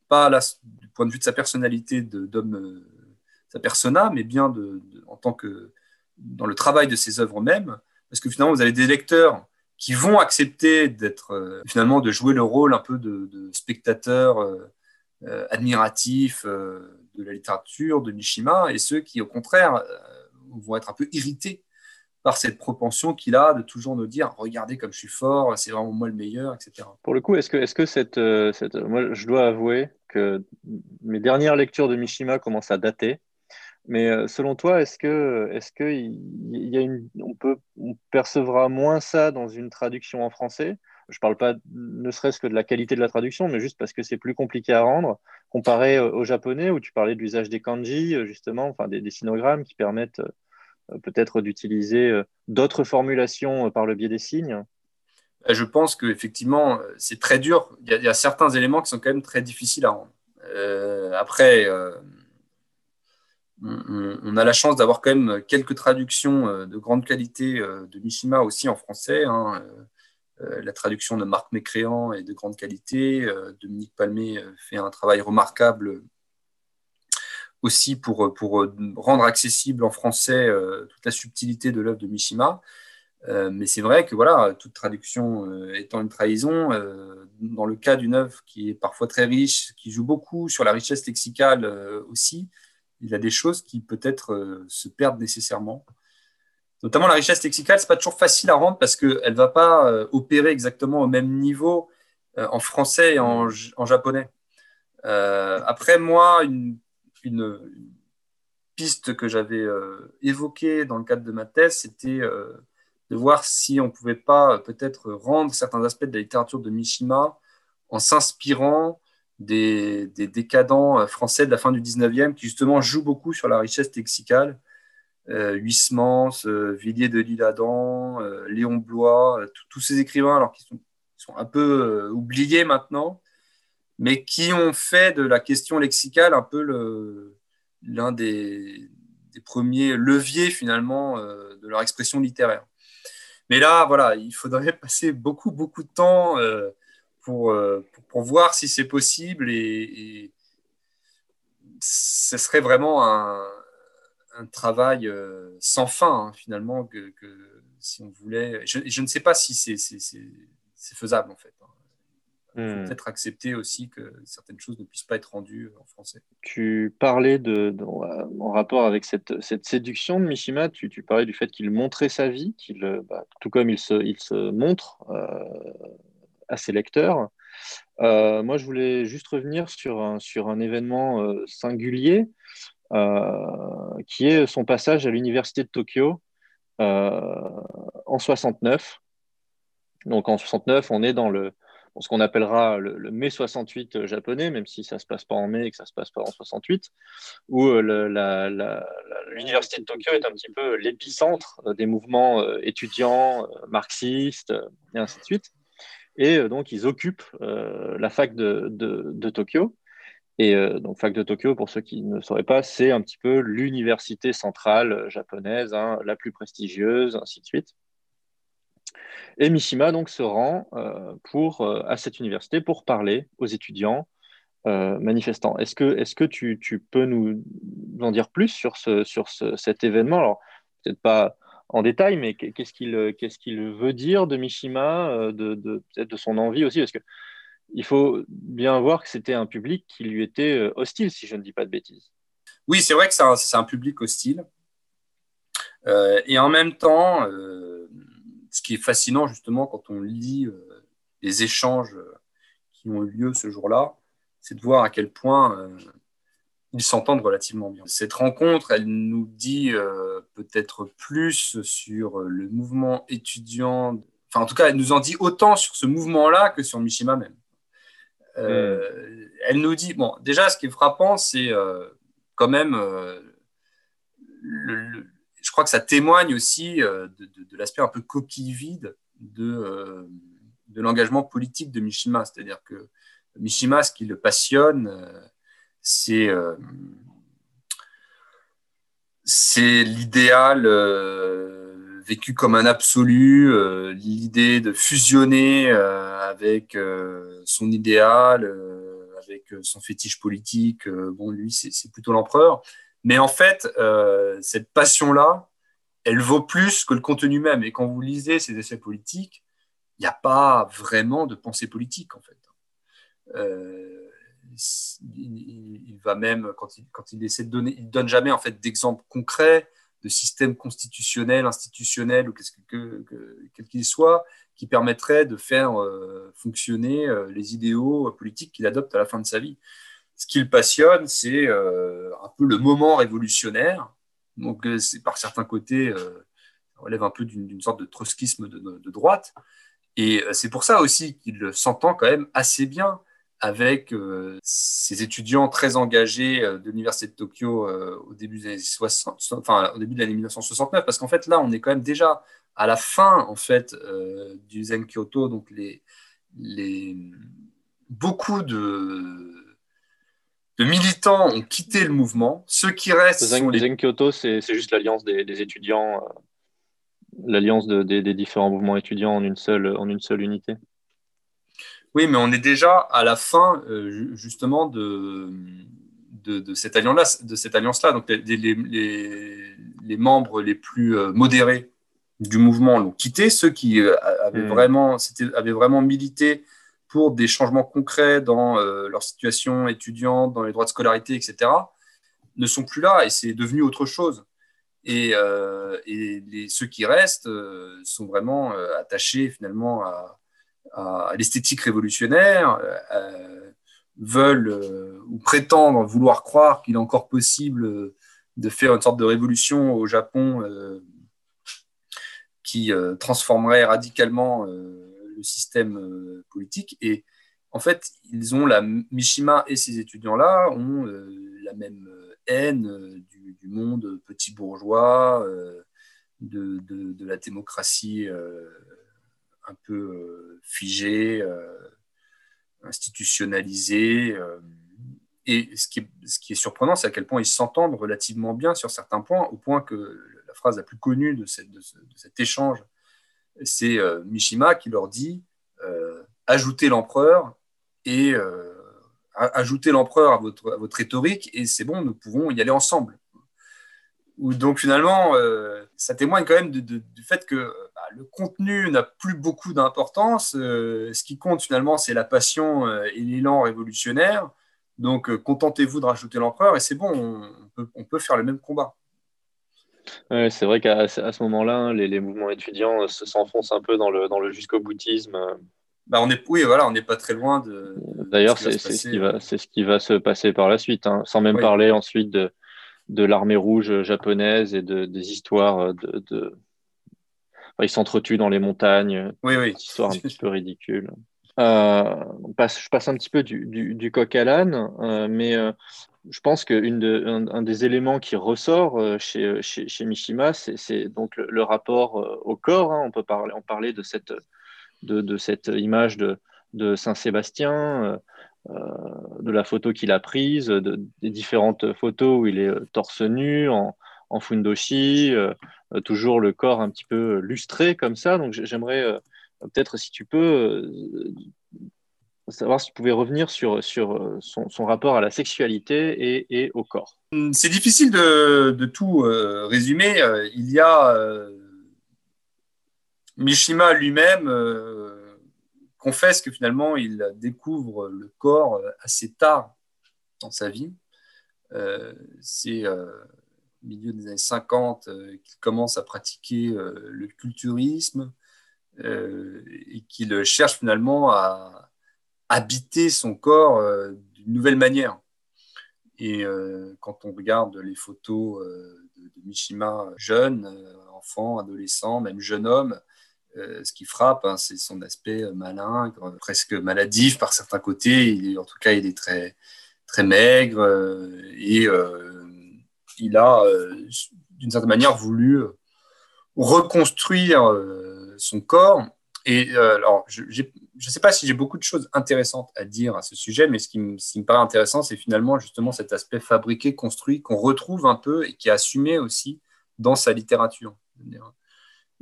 pas du point de vue de sa personnalité d'homme, sa persona, mais bien en tant que dans le travail de ses œuvres mêmes, parce que finalement, vous avez des lecteurs qui vont accepter d'être finalement de jouer le rôle un peu de, spectateur admiratif de la littérature de Mishima et ceux qui au contraire vont être un peu irrités par cette propension qu'il a de toujours nous dire regardez comme je suis fort, c'est vraiment moi le meilleur, etc. Pour le coup, est-ce que, est -ce que euh, cette, Moi, je dois avouer que mes dernières lectures de Mishima commencent à dater. Mais euh, selon toi, est-ce que, est-ce que il y a une, on peut, on percevra moins ça dans une traduction en français? Je parle pas, ne serait-ce que de la qualité de la traduction, mais juste parce que c'est plus compliqué à rendre comparé au japonais où tu parlais de l'usage des kanji, justement, enfin des, des sinogrammes qui permettent euh, peut-être d'utiliser euh, d'autres formulations euh, par le biais des signes Je pense qu'effectivement, c'est très dur. Il y, a, certains éléments qui sont quand même très difficiles à rendre. après, on, a la chance d'avoir quand même quelques traductions de grande qualité de Mishima aussi en français. Hein. la traduction de Marc Mécréant est de grande qualité. Dominique Palmé fait un travail remarquable aussi pour, rendre accessible en français euh, toute la subtilité de l'œuvre de Mishima. Euh, mais c'est vrai que voilà, toute traduction euh, étant une trahison, dans le cas d'une œuvre qui est parfois très riche, qui joue beaucoup sur la richesse lexicale aussi, il y a des choses qui peut-être se perdent nécessairement. Notamment la richesse lexicale, c'est pas toujours facile à rendre parce qu'elle ne va pas opérer exactement au même niveau en français et en, en japonais. après, moi, une une, piste que j'avais euh, évoquée dans le cadre de ma thèse, c'était euh, de voir si on ne pouvait pas euh, peut-être rendre certains aspects de la littérature de Mishima en s'inspirant des, décadents français de la fin du 19e qui justement jouent beaucoup sur la richesse lexicale. Huysmans, Villiers de l'Isle-Adam, Léon Blois, tous ces écrivains alors qui sont, un peu oubliés maintenant, mais qui ont fait de la question lexicale un peu l'un des, premiers leviers finalement euh, de leur expression littéraire. Mais là, voilà, il faudrait [laughs] passer beaucoup, beaucoup de temps euh, pour, euh, pour, voir si c'est possible et, ce serait vraiment un, un travail sans fin hein, finalement que, si on voulait. Je, je, ne sais pas si c'est faisable en fait. Hein. Il faut hmm. peut-être accepter aussi que certaines choses ne puissent pas être rendues en français. Tu parlais de, en rapport avec cette, cette, séduction de Mishima, tu, tu parlais du fait qu'il montrait sa vie, qu'il, bah, tout comme il se, il se montre euh, à ses lecteurs. Euh, moi, je voulais juste revenir sur un, sur un événement euh, singulier, qui est son passage à l'université de Tokyo en 69. Donc en 69, on est dans le, ce qu'on appellera le, mai 68 euh, japonais, même si ça ne se passe pas en mai et que ça se passe pas en 68, où euh, l'université de Tokyo est un petit peu l'épicentre euh, des mouvements étudiants, marxistes, et ainsi de suite. Et donc, ils occupent la fac de, de, Tokyo. Et donc, fac de Tokyo, pour ceux qui ne sauraient pas, c'est un petit peu l'université centrale japonaise, hein, la plus prestigieuse, ainsi de suite. Et Mishima donc se rend euh, pour, euh, à cette université pour parler aux étudiants euh, manifestants. Est-ce que, est que tu, tu, peux nous en dire plus sur, ce, sur ce, cet événement? Alors, peut-être pas en détail, mais qu'est-ce qu'il qu'est-ce qu'il veut dire de Mishima, de, de peut-être de son envie aussi? Parce que il faut bien voir que c'était un public qui lui était hostile, si je ne dis pas de bêtises. Oui, c'est vrai que c'est un, public hostile. et en même temps, ce qui est fascinant justement quand on lit euh, les échanges euh, qui ont eu lieu ce jour-là, c'est de voir à quel point euh, ils s'entendent relativement bien. Cette rencontre, elle nous dit peut-être plus sur le mouvement étudiant, enfin en tout cas, elle nous en dit autant sur ce mouvement-là que sur Mishima même. Hmm. Elle nous dit, bon, déjà, ce qui est frappant, c'est quand même le, je crois que ça témoigne aussi euh, de, l'aspect un peu coquille vide de, euh, de l'engagement politique de Mishima. C'est-à-dire que Mishima, ce qui le passionne, euh, c'est c'est l'idéal vécu comme un absolu, l'idée de fusionner avec son idéal, avec son fétiche politique. bon, lui, c'est plutôt l'empereur. Mais en fait, euh, cette passion-là, elle vaut plus que le contenu même. Et quand vous lisez ces essais politiques, il n'y a pas vraiment de pensée politique, en fait. Il, va même, quand il, essaie de donner, il donne jamais en fait d'exemples concrets de système constitutionnel, institutionnel ou quel qu'il soit, qui permettrait de faire fonctionner les idéaux politiques qu'il adopte à la fin de sa vie ce qui le passionne, c'est euh, un peu le moment révolutionnaire. Donc, euh, c'est par certains côtés, euh, relève un peu d'une sorte de trotskisme de, droite. Et c'est pour ça aussi qu'il s'entend quand même assez bien avec ces étudiants très engagés de l'université de Tokyo au début des 60, enfin au début de l'année 1969, parce qu'en fait là, on est quand même déjà à la fin en fait du Zen Kyoto, donc les, les beaucoup de de militants ont quitté le mouvement. Ceux qui restent. Zen, les... Kyoto, c'est juste l'alliance des, étudiants, euh, l'alliance des, différents mouvements étudiants en une seule, en une seule unité. Oui, mais on est déjà à la fin, euh, justement, de, de, cette alliance-là. Donc, les, les, membres les plus euh, modérés du mouvement l'ont quitté. Ceux qui avaient, hmm. vraiment, avaient vraiment milité pour des changements concrets dans euh, leur situation étudiante, dans les droits de scolarité, etc., ne sont plus là et c'est devenu autre chose. Et, euh, et ceux qui restent euh, sont vraiment attachés finalement à, l'esthétique révolutionnaire, veulent ou prétendent vouloir croire qu'il est encore possible de faire une sorte de révolution au Japon qui transformerait radicalement système euh, politique. Et en fait, ils ont la Mishima et ces étudiants-là ont euh, la même euh, haine du, monde petit bourgeois, de, la démocratie un peu figée, institutionnalisée. Et ce qui, est, ce qui est surprenant, c'est à quel point ils s'entendent relativement bien sur certains points, au point que la phrase la plus connue de, cet échange c'est euh, Mishima qui leur dit euh, ajoutez l'empereur et euh, ajoutez l'empereur à votre, votre rhétorique et c'est bon, nous pouvons y aller ensemble. Donc finalement, ça témoigne quand même du fait que bah, le contenu n'a plus beaucoup d'importance. ce qui compte finalement, c'est la passion et l'élan révolutionnaire. Donc contentez-vous de rajouter l'empereur et c'est bon, on peut faire le même combat c'est vrai qu'à ce moment-là, hein, les, mouvements étudiants euh, s'enfoncent un peu dans le, dans le jusqu'au boutisme. Bah on est, oui, voilà, on n'est pas très loin de. D'ailleurs, c'est ce, qui va, ce qui va se passer par la suite, hein, sans même parler ensuite de, de l'armée rouge japonaise et de, des histoires de. ils s'entretuent dans les montagnes. Oui, oui. Histoire un petit peu ridicule. Euh, passe, je passe un petit peu du, du, coq à l'âne, euh, mais je pense qu'un de, un, des éléments qui ressort euh, chez, chez, chez Mishima, c'est donc le, rapport euh, au corps. Hein. On peut parler, on parlait de cette, de, de cette image de, de Saint-Sébastien, euh, de la photo qu'il a prise, de, des différentes photos où il est torse nu, en, en fundoshi, toujours le corps un petit peu lustré comme ça. Donc j'aimerais peut-être, si tu peux, savoir si tu pouvais revenir sur, sur euh, son, rapport à la sexualité et, au corps. Hum, c'est difficile de, tout euh, résumer. Euh, il y a Mishima lui-même confesse que finalement il découvre le corps assez tard dans sa vie. C'est au milieu des années 50 qu'il commence à pratiquer le culturisme et qu'il cherche finalement à, habiter son corps euh, d'une nouvelle manière. Et euh, quand on regarde les photos euh, de, Mishima jeune, enfant, adolescent, même jeune homme, ce qui frappe, hein, c'est son aspect malin, presque maladif par certains côtés. En tout cas, il est très, très maigre et il a, d'une certaine manière, voulu reconstruire son corps et euh, alors, je ne sais pas si j'ai beaucoup de choses intéressantes à dire à ce sujet, mais ce qui me, paraît intéressant, c'est finalement justement cet aspect fabriqué, construit, qu'on retrouve un peu et qui est assumé aussi dans sa littérature.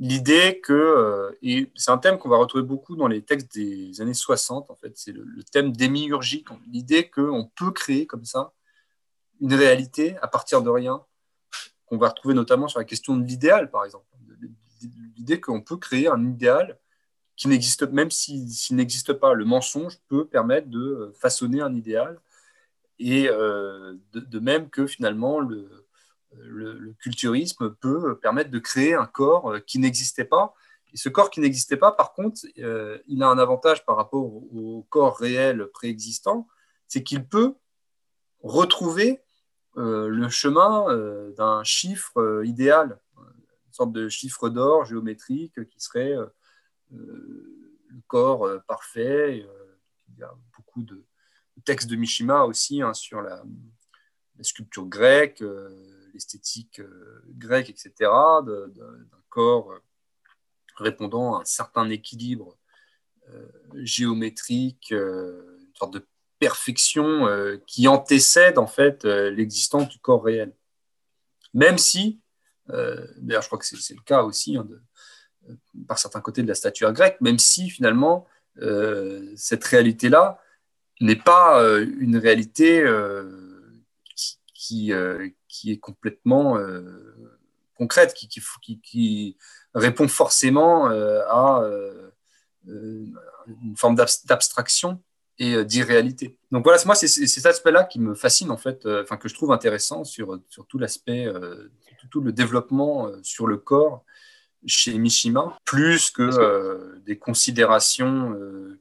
L'idée que, euh, et c'est un thème qu'on va retrouver beaucoup dans les textes des années 60, en fait, c'est le, thème démiurgique, l'idée qu'on peut créer comme ça une réalité à partir de rien, qu'on va retrouver notamment sur la question de l'idéal, par exemple. L'idée qu'on peut créer un idéal qui n'existe même s'il n'existe pas. Le mensonge peut permettre de façonner un idéal et de, même que finalement le, le, culturisme peut permettre de créer un corps qui n'existait pas. Et ce corps qui n'existait pas, par contre, il a un avantage par rapport au corps réel préexistant, c'est qu'il peut retrouver euh, le chemin euh, d'un chiffre euh, idéal, une sorte de chiffre d'or géométrique qui serait le corps parfait. il y a beaucoup de textes de Mishima aussi hein, sur la, sculpture grecque, l'esthétique grecque, etc., d'un corps répondant à un certain équilibre géométrique, une sorte de perfection euh, qui antécède en fait euh, l'existence du corps réel. Même si, euh, d'ailleurs je crois que c'est le cas aussi hein, par certains côtés de la statuaire grecque, même si finalement cette réalité-là n'est pas une réalité qui, qui, est complètement concrète, qui, qui, répond forcément à une forme d'abstraction et euh, d'irréalité. Donc voilà, moi, c'est cet aspect-là qui me fascine, en fait, euh, enfin, que je trouve intéressant sur, sur tout l'aspect, euh, tout le développement sur le corps chez Mishima, plus que des considérations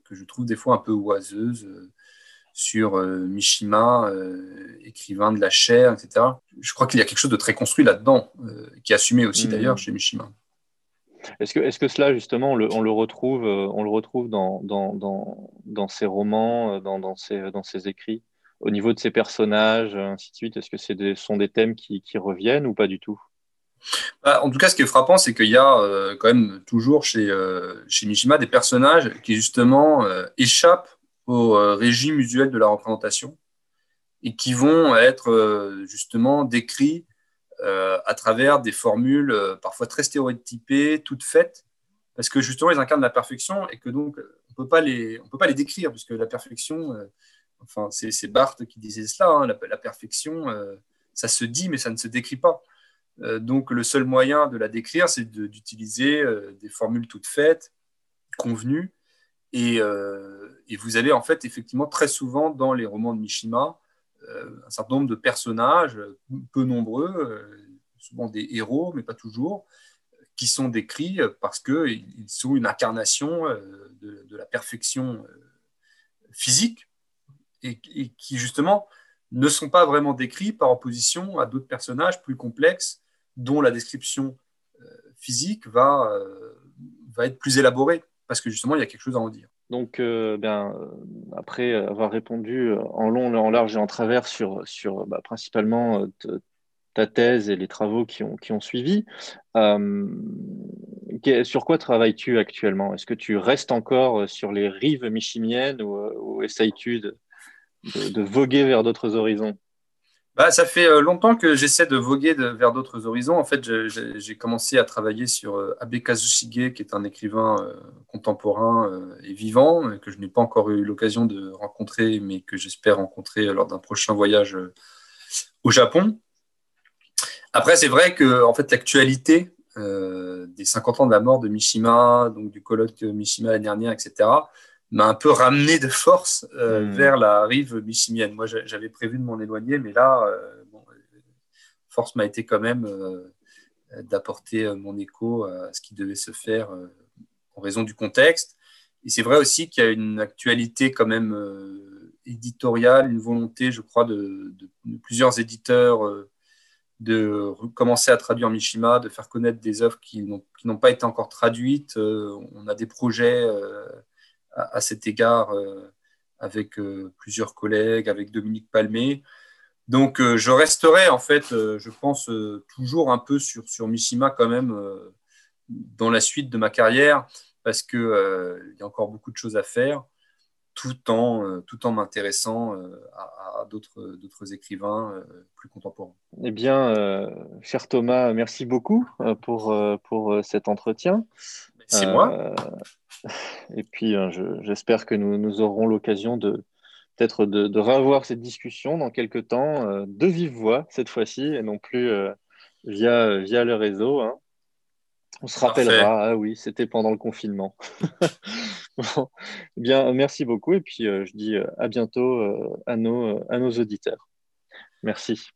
que je trouve des fois un peu oiseuses sur Mishima, écrivain de la chair, etc. Je crois qu'il y a quelque chose de très construit là-dedans, qui est assumé aussi mmh. d'ailleurs chez Mishima. Est-ce que, est que, cela, justement, on le, retrouve, on le retrouve dans, dans, dans, dans ses romans, euh, dans, dans, ses, dans ses écrits, au niveau de ses personnages, ainsi de suite? Est-ce que ce sont des thèmes qui, qui, reviennent ou pas du tout? Bah, En tout cas, ce qui est frappant, c'est qu'il y a euh, quand même toujours chez, euh, chez Mishima des personnages qui, justement, échappent au régime usuel de la représentation et qui vont être, justement, décrits euh, à travers des formules euh, parfois très stéréotypées, toutes faites, parce que justement, ils incarnent la perfection et que donc, on on peut pas les décrire, puisque la perfection, euh, enfin, c'est Barthes qui disait cela, hein, la, perfection, ça se dit, mais ça ne se décrit pas. donc, le seul moyen de la décrire, c'est d'utiliser des formules toutes faites, convenues, et, et, vous avez en fait effectivement très souvent dans les romans de Mishima euh, un certain nombre de personnages, peu nombreux, euh, souvent des héros, mais pas toujours, qui sont décrits parce qu'ils sont une incarnation euh, de, la perfection physique et, qui justement ne sont pas vraiment décrits par opposition à d'autres personnages plus complexes dont la description physique va, va être plus élaborée parce que justement il y a quelque chose à en dire. Donc, euh, après avoir répondu euh, en long, en large et en travers sur, sur bah, principalement ta thèse et les travaux qui ont, qui ont suivi, sur quoi travailles-tu actuellement? Est-ce que tu restes encore sur les rives michimiennes ou, essayes-tu de, de, voguer vers d'autres horizons? Bah, ça fait euh, longtemps que j'essaie de voguer vers d'autres horizons. En fait, j'ai commencé à travailler sur euh, Abe Kazushige, qui est un écrivain euh, contemporain et vivant, que je n'ai pas encore eu l'occasion de rencontrer, mais que j'espère rencontrer lors d'un prochain voyage au Japon. Après, c'est vrai que en fait, l'actualité des 50 ans de la mort de Mishima, donc du colloque Mishima l'année dernière, etc., m'a un peu ramené de force euh, hmm. vers la rive michimienne. Moi, j'avais prévu de m'en éloigner, mais là, euh, force m'a été quand même euh, d'apporter mon écho à ce qui devait se faire en raison du contexte. Et c'est vrai aussi qu'il y a une actualité quand même éditoriale, une volonté, je crois, de, plusieurs éditeurs de commencer à traduire Mishima, de faire connaître des œuvres qui n'ont pas été encore traduites. on a des projets à, cet égard euh, avec euh, plusieurs collègues, avec Dominique Palmé. Donc, euh, je resterai, en fait, je pense, toujours un peu sur, sur Mishima quand même dans la suite de ma carrière, parce qu'il il y a encore beaucoup de choses à faire, tout en, en m'intéressant à, à d'autres écrivains plus contemporains. Eh bien, cher Thomas, merci beaucoup pour, pour cet entretien. C'est moi. Et puis, hein, j'espère que nous, nous aurons l'occasion de peut-être de, de, revoir cette discussion dans quelques temps, euh, de vive voix cette fois-ci, et non plus euh, via, via le réseau. Hein. On se rappellera, ah oui, c'était pendant le confinement. [laughs] Eh bien, merci beaucoup et puis je dis à bientôt à, nos, à nos auditeurs. Merci.